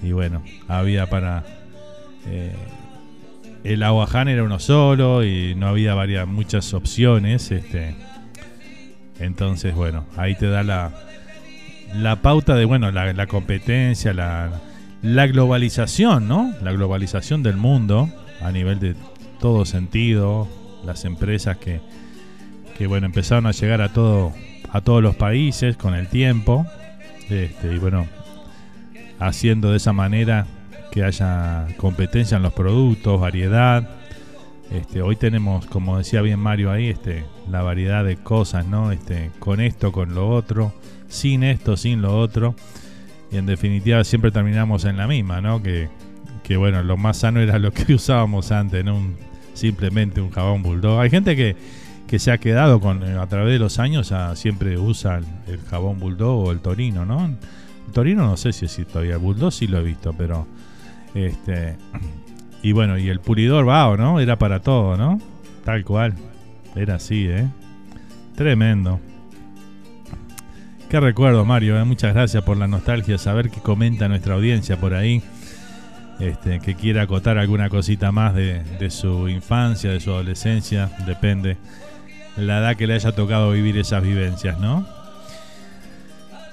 Y bueno, había para. eh, el aguaján era uno solo y no había varias, muchas opciones. Este. Entonces, bueno, ahí te da la, la pauta de, bueno, la, la competencia, la, la globalización, ¿no? La globalización del mundo a nivel de todo sentido, las empresas que, que bueno, empezaron a llegar a todo a todos los países con el tiempo. Este, y bueno, haciendo de esa manera que haya competencia en los productos, variedad. Este, hoy tenemos, como decía bien Mario ahí, este, la variedad de cosas, ¿no? Este, con esto, con lo otro, sin esto, sin lo otro. Y en definitiva siempre terminamos en la misma, ¿no? Que, que bueno, lo más sano era lo que usábamos antes, no simplemente un jabón bulldog. Hay gente que, que se ha quedado con eh, a través de los años a- siempre usa el, jabón bulldog o el torino, ¿no? El torino no sé si existe todavía, el bulldog sí lo he visto, pero este y bueno, y el pulidor Bao, ¿no? Era para todo, ¿no? Tal cual. Era así, ¿eh? Tremendo. Qué recuerdo, Mario. ¿eh? Muchas gracias por la nostalgia. Saber que comenta nuestra audiencia por ahí. Este, que quiera acotar alguna cosita más de, su infancia, de su adolescencia. Depende la edad que le haya tocado vivir esas vivencias, ¿no?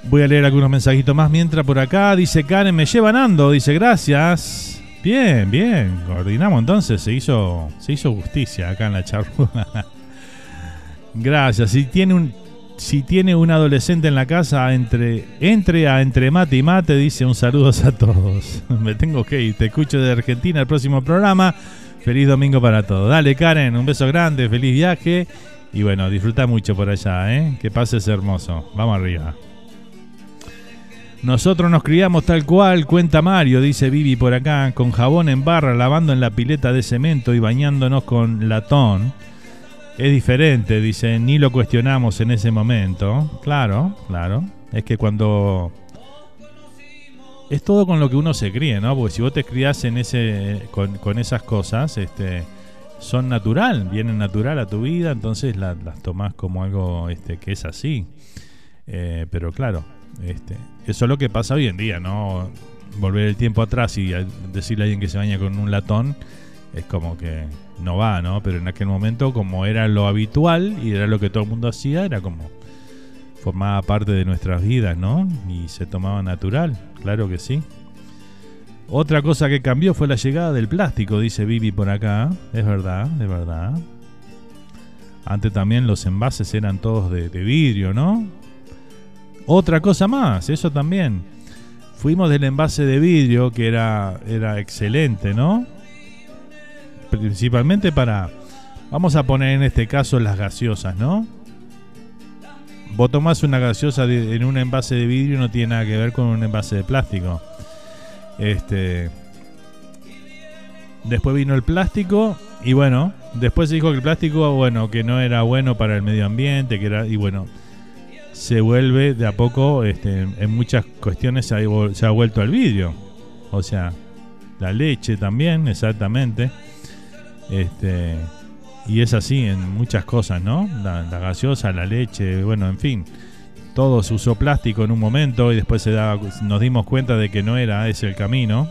Voy a leer algunos mensajitos más mientras por acá. Dice Karen, me llevan ando. Dice, gracias. Bien, bien. Coordinamos entonces. Se hizo, se hizo justicia acá en la charla. gracias. Si tiene un, si tiene un adolescente en la casa, entre, entre a entre mate y mate, dice un saludo a todos. Me tengo que ir. Te escucho de Argentina el próximo programa. Feliz domingo para todos. Dale, Karen, un beso grande, feliz viaje. Y bueno, disfruta mucho por allá, ¿eh? Que pases hermoso. Vamos arriba. Nosotros nos criamos tal cual, cuenta Mario, dice Vivi por acá, con jabón en barra, lavando en la pileta de cemento y bañándonos con latón. Es diferente, dice, ni lo cuestionamos en ese momento. Claro, claro. Es que cuando... Es todo con lo que uno se críe, ¿no? Porque si vos te criás en ese, con, con esas cosas, este, son natural, vienen natural a tu vida, entonces la- las tomás como algo este, que es así. Eh, pero claro, este, eso es lo que pasa hoy en día, ¿no? Volver el tiempo atrás y decirle a alguien que se baña con un latón es como que no va, ¿no? Pero en aquel momento, como era lo habitual y era lo que todo el mundo hacía, era como formaba parte de nuestras vidas, ¿no? Y se tomaba natural, claro que sí. Otra cosa que cambió fue la llegada del plástico, dice Vivi por acá. Es verdad, es verdad. Antes también los envases eran todos de, de vidrio, ¿no? Otra cosa más, eso también. Fuimos del envase de vidrio, que era, era excelente, ¿no? Principalmente para, vamos a poner en este caso las gaseosas, ¿no? Vos tomás una gaseosa en un envase de vidrio no tiene nada que ver con un envase de plástico. Este. Después vino el plástico y bueno, después se dijo que el plástico, bueno, que no era bueno para el medio ambiente, que era y bueno, se vuelve de a poco, este, en muchas cuestiones se ha, se ha vuelto al vidrio. O sea, la leche también, exactamente. Este, y es así en muchas cosas, ¿no? La, la gaseosa, la leche, bueno, en fin. Todo se usó plástico en un momento y después se daba, nos dimos cuenta de que no era ese el camino,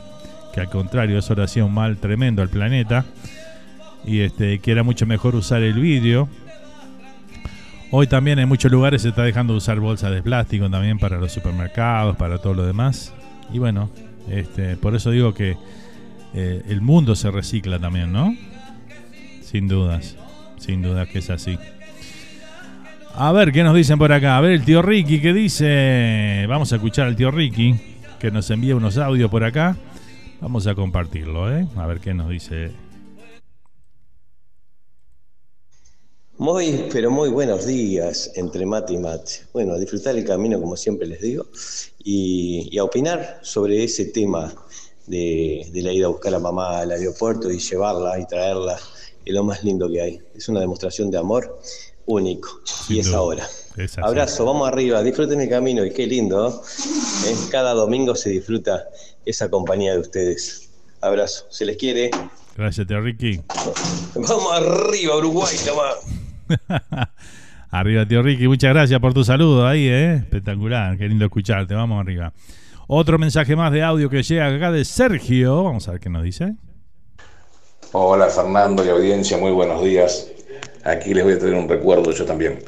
que al contrario, eso le hacía un mal tremendo al planeta y este, que era mucho mejor usar el vidrio. Hoy también en muchos lugares se está dejando de usar bolsas de plástico también para los supermercados, para todo lo demás. Y bueno, este, por eso digo que eh, el mundo se recicla también, ¿no? Sin dudas, sin dudas que es así. A ver qué nos dicen por acá. A ver el tío Ricky, ¿qué dice? Vamos a escuchar al tío Ricky, que nos envía unos audios por acá. Vamos a compartirlo, ¿eh? A ver qué nos dice. Muy, pero muy buenos días entre mate y mate. Bueno, a disfrutar el camino como siempre les digo y, y a opinar sobre ese tema de, de la ida a buscar a mamá al aeropuerto y llevarla y traerla. Es lo más lindo que hay. Es una demostración de amor único y es duda. ahora. Es. Abrazo, vamos arriba, disfruten el camino y qué lindo. ¿no? Eh, Cada domingo se disfruta esa compañía de ustedes. Abrazo, se les quiere. Gracias, tío Ricky. Vamos arriba, Uruguay, nomás. Arriba, tío Ricky. Muchas gracias por tu saludo ahí, ¿eh? Espectacular. Qué lindo escucharte. Vamos arriba. Otro mensaje más de audio que llega acá de Sergio. Vamos a ver qué nos dice. Hola Fernando y audiencia, muy buenos días. Aquí les voy a traer un recuerdo yo también.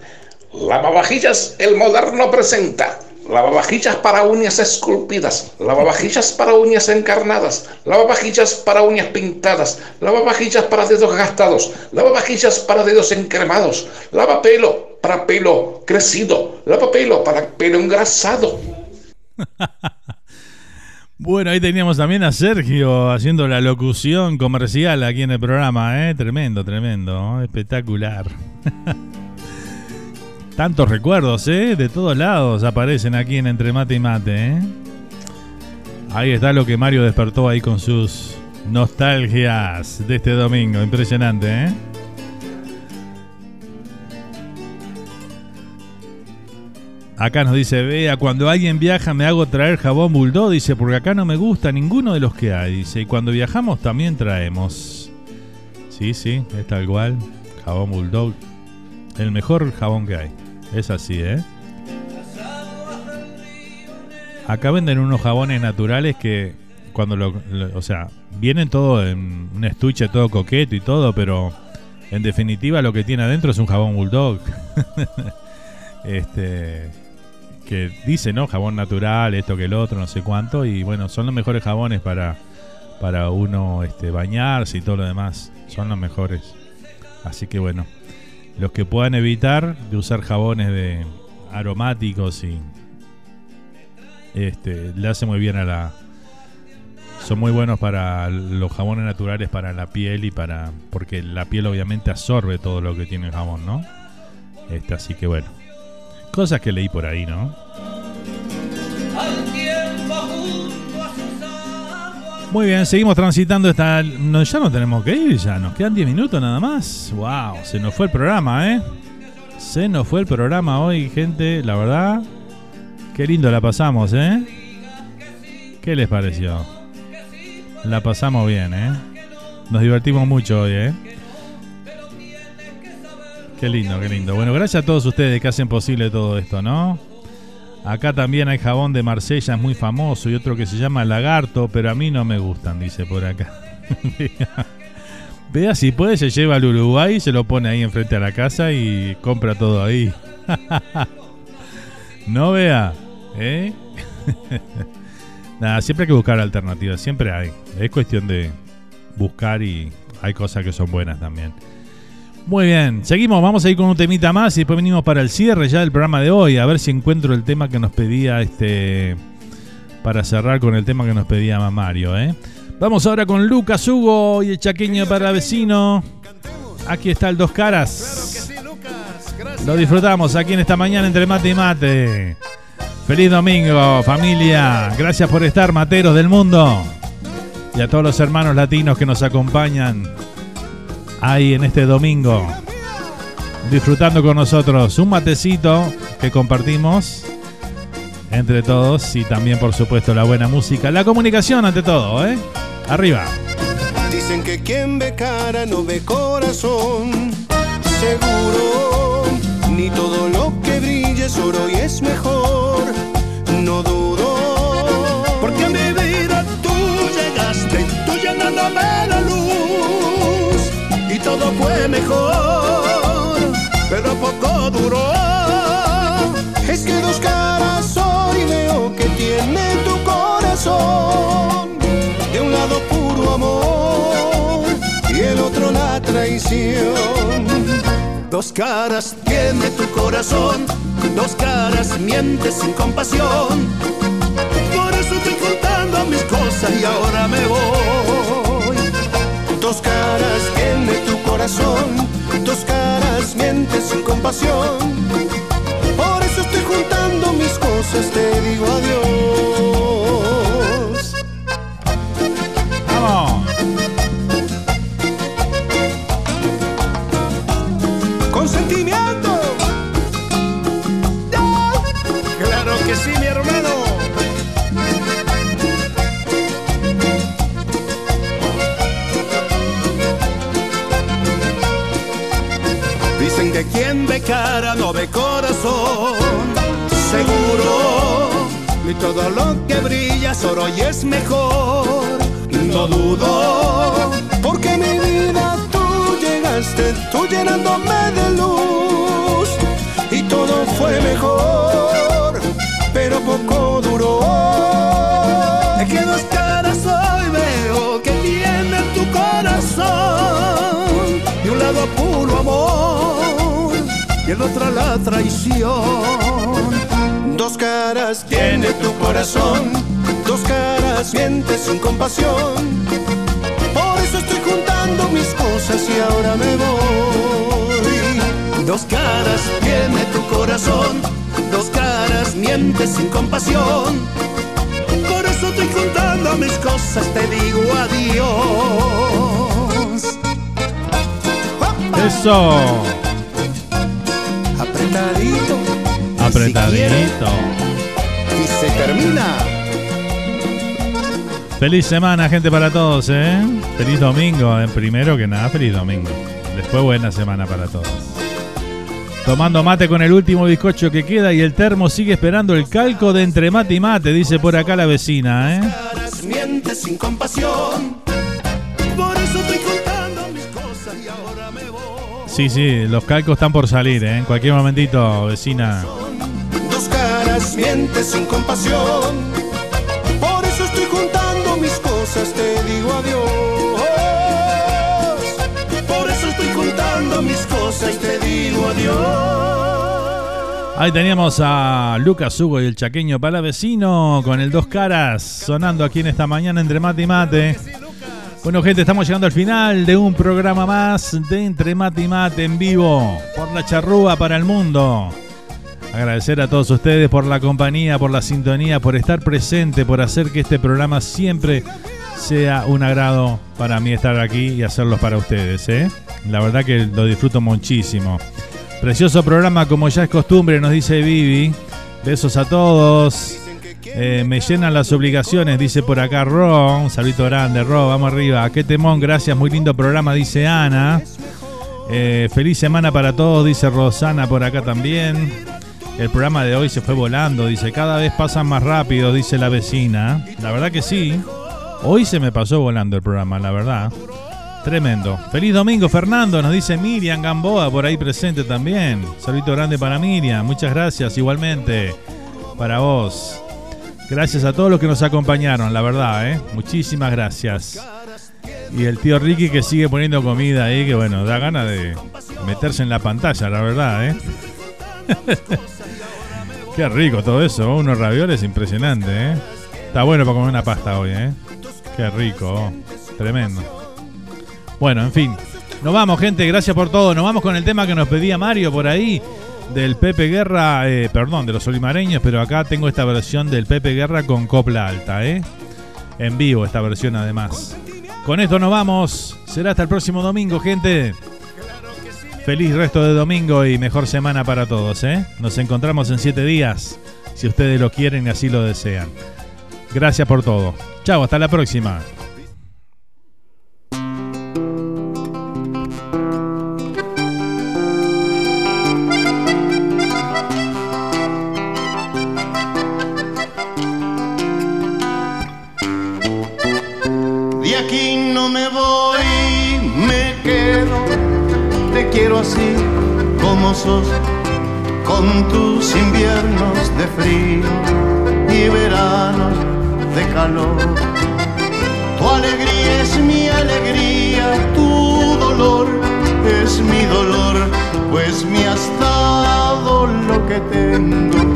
Lavavajillas, el moderno presenta. Lavavajillas para uñas esculpidas, lavavajillas para uñas encarnadas, lavavajillas para uñas pintadas, lavavajillas para dedos gastados, lavavajillas para dedos encremados, lavapelo para pelo crecido, lavapelo para pelo engrasado. Bueno, ahí teníamos también a Sergio haciendo la locución comercial aquí en el programa, ¿eh? Tremendo, tremendo, espectacular. Tantos recuerdos, ¿eh? De todos lados aparecen aquí en Entre Mate y Mate, ¿eh? Ahí está lo que Mario despertó ahí con sus nostalgias de este domingo. Impresionante, ¿eh? Acá nos dice, vea, cuando alguien viaja me hago traer jabón bulldog, dice, porque acá no me gusta ninguno de los que hay, dice, y cuando viajamos también traemos. Sí, sí, es tal cual, jabón bulldog, el mejor jabón que hay, es así, ¿eh? Acá venden unos jabones naturales que cuando lo, lo- o sea, vienen todo en un estuche todo coqueto y todo, pero en definitiva lo que tiene adentro es un jabón bulldog. este que dice, ¿no? Jabón natural, esto que el otro, no sé cuánto y bueno, son los mejores jabones para para uno este bañarse y todo lo demás, son los mejores. Así que bueno, los que puedan evitar de usar jabones de aromáticos y este le hace muy bien a la son muy buenos para los jabones naturales para la piel y para porque la piel obviamente absorbe todo lo que tiene el jabón, ¿no? Este, así que bueno, cosas que leí por ahí, ¿no? Muy bien, seguimos transitando esta. No, ya no tenemos que ir, ya nos quedan 10 minutos nada más. ¡Wow! Se nos fue el programa, ¿eh? Se nos fue el programa hoy, gente. La verdad, qué lindo la pasamos, ¿eh? ¿Qué les pareció? La pasamos bien, ¿eh? Nos divertimos mucho hoy, ¿eh? Qué lindo, qué lindo. Bueno, gracias a todos ustedes que hacen posible todo esto, ¿no? Acá también hay jabón de Marsella, es muy famoso, y otro que se llama Lagarto, pero a mí no me gustan, dice por acá. Vea. Si puede, se lleva al Uruguay, se lo pone ahí enfrente a la casa y compra todo ahí. no vea, ¿eh? Nada, siempre hay que buscar alternativas, siempre hay. Es cuestión de buscar y hay cosas que son buenas también. Muy bien, seguimos, vamos a ir con un temita más y después venimos para el cierre ya del programa de hoy, a ver si encuentro el tema que nos pedía este para cerrar con el tema que nos pedía Mario, ¿eh? Vamos ahora con Lucas Hugo y el chaqueño para vecino. Aquí está el Dos Caras. Lo disfrutamos aquí en esta mañana entre mate y mate. Feliz domingo, familia. Gracias por estar, materos del mundo. Y a todos los hermanos latinos que nos acompañan ahí en este domingo. Disfrutando con nosotros un matecito que compartimos entre todos y también, por supuesto, la buena música. La comunicación ante todo, ¿eh? Arriba. Dicen que quien ve cara no ve corazón. Seguro, ni todo lo que brille es oro es mejor. No dudo, porque a mi vida tú llegaste, tú llenándome la luz todo fue mejor, pero poco duró. Es que dos caras hoy veo que tiene tu corazón. De un lado puro amor y el otro la traición. Dos caras tiene tu corazón, dos caras mientes sin compasión. Por eso estoy contando mis cosas y ahora me voy. Dos caras tiene tu corazón, dos caras mientes sin compasión. Por eso estoy juntando mis cosas, te digo adiós. Cara no ve corazón. Seguro, y todo lo que brilla es oro y es mejor. No dudo, porque mi vida tú llegaste, tú llenándome de luz. Y todo fue mejor, pero poco el otro la traición. Dos caras tiene tu corazón, dos caras mientes sin compasión. Por eso estoy juntando mis cosas y ahora me voy. Dos caras tiene tu corazón, dos caras mientes sin compasión. Por eso estoy juntando mis cosas, te digo adiós. Eso. Apretadito. Apretadito. Y se termina. Feliz semana, gente, para todos, ¿eh? Feliz domingo, ¿eh? primero que nada, feliz domingo. Después buena semana para todos. Tomando mate con el último bizcocho que queda y el termo sigue esperando el calco de entre mate y mate, dice por acá la vecina, ¿eh? Caras mientes sin compasión. Sí, sí, los calcos están por salir, ¿eh? En cualquier momentito, vecina. Dos caras mientes sin compasión. Por eso estoy juntando mis cosas, te digo adiós. Por eso estoy juntando mis cosas, te digo adiós. Ahí teníamos a Lucas Hugo y el chaqueño para vecino con el dos caras sonando aquí en esta mañana entre mate y mate. Bueno, gente, estamos llegando al final de un programa más de Entre Mate y Mate en vivo por la charrúa para el mundo. Agradecer a todos ustedes por la compañía, por la sintonía, por estar presente, por hacer que este programa siempre sea un agrado para mí estar aquí y hacerlos para ustedes. ¿eh? La verdad que lo disfruto muchísimo. Precioso programa como ya es costumbre, nos dice Vivi. Besos a todos. Eh, me llenan las obligaciones, dice por acá Ro. Un saludito grande, Ro. Vamos arriba. Qué temón, gracias. Muy lindo programa, dice Ana. Eh, feliz semana para todos, dice Rosana por acá también. El programa de hoy se fue volando, dice. Cada vez pasan más rápido, dice la vecina. La verdad que sí. Hoy se me pasó volando el programa, la verdad. Tremendo. Feliz domingo, Fernando, nos dice Miriam Gamboa por ahí presente también. Saludito grande para Miriam. Muchas gracias, igualmente. Para vos. Gracias a todos los que nos acompañaron, la verdad, ¿eh? Muchísimas gracias. Y el tío Ricky que sigue poniendo comida ahí, que bueno, da ganas de meterse en la pantalla, la verdad, ¿eh? Qué rico todo eso, unos ravioles impresionante, ¿eh? Está bueno para comer una pasta hoy, ¿eh? Qué rico, tremendo. Bueno, en fin. Nos vamos, gente, gracias por todo. Nos vamos con el tema que nos pedía Mario por ahí del Pepe Guerra, eh, perdón, de los olimareños, pero acá tengo esta versión del Pepe Guerra con copla alta, ¿eh? En vivo esta versión además. Con esto nos vamos. Será hasta el próximo domingo, gente. Feliz resto de domingo y mejor semana para todos, ¿eh? Nos encontramos en siete días, si ustedes lo quieren y así lo desean. Gracias por todo. Chao, hasta la próxima. con tus inviernos de frío y veranos de calor. Tu alegría es mi alegría, tu dolor es mi dolor, pues me has dado lo que tengo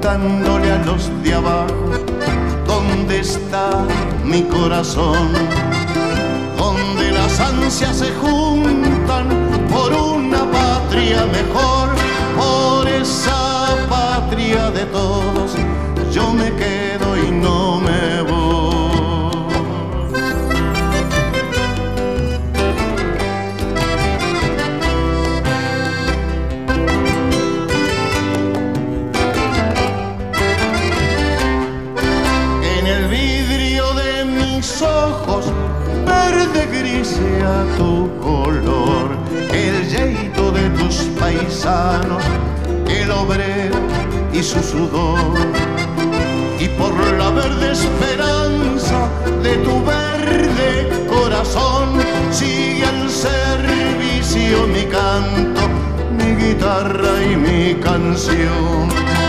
cantándole a los de abajo. ¿Dónde está mi corazón? Donde las ansias se juntan por una patria mejor, por esa patria de todos. Yo me quedo y no me voy. Tu color, el yeito de tus paisanos, el obrero y su sudor. Y por la verde esperanza de tu verde corazón, sigue al servicio mi canto, mi guitarra y mi canción.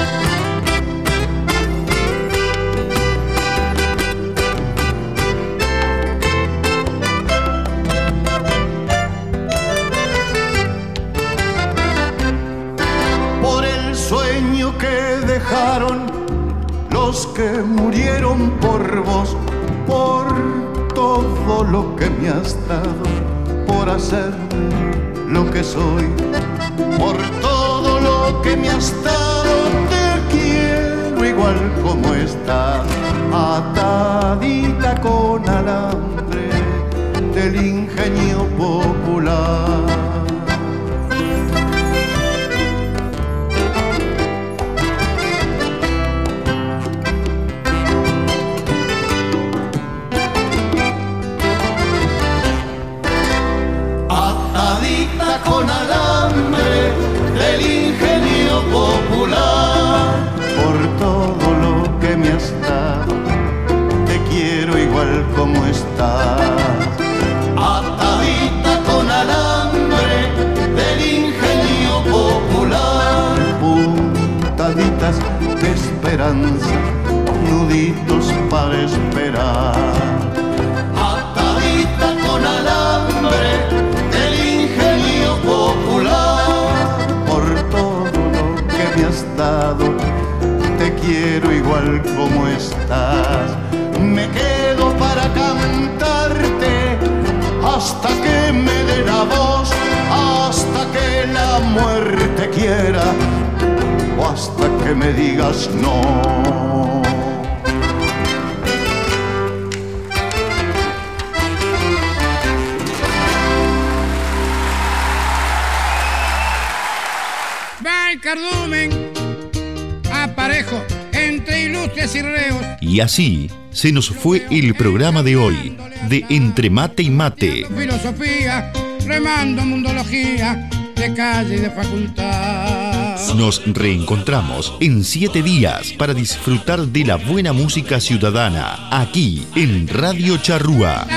Que me has dado, por hacer lo que soy, por todo lo que me has dado, te quiero igual como estás, atadita con alambre del ingenio popular. Esperanza, nuditos para esperar. Atadita con alambre del ingenio popular. Por todo lo que me has dado, te quiero igual como estás. Me quedo para cantarte hasta que me dé la voz, hasta que la muerte quiera que me digas no. Va el cardumen, aparejo entre ilustres y reos. Y así se nos fue el programa de hoy de Entre Mate y Mate. Filosofía, remando mundología, de calle y de facultad. Nos reencontramos en siete días para disfrutar de la buena música ciudadana aquí en Radio Charrúa.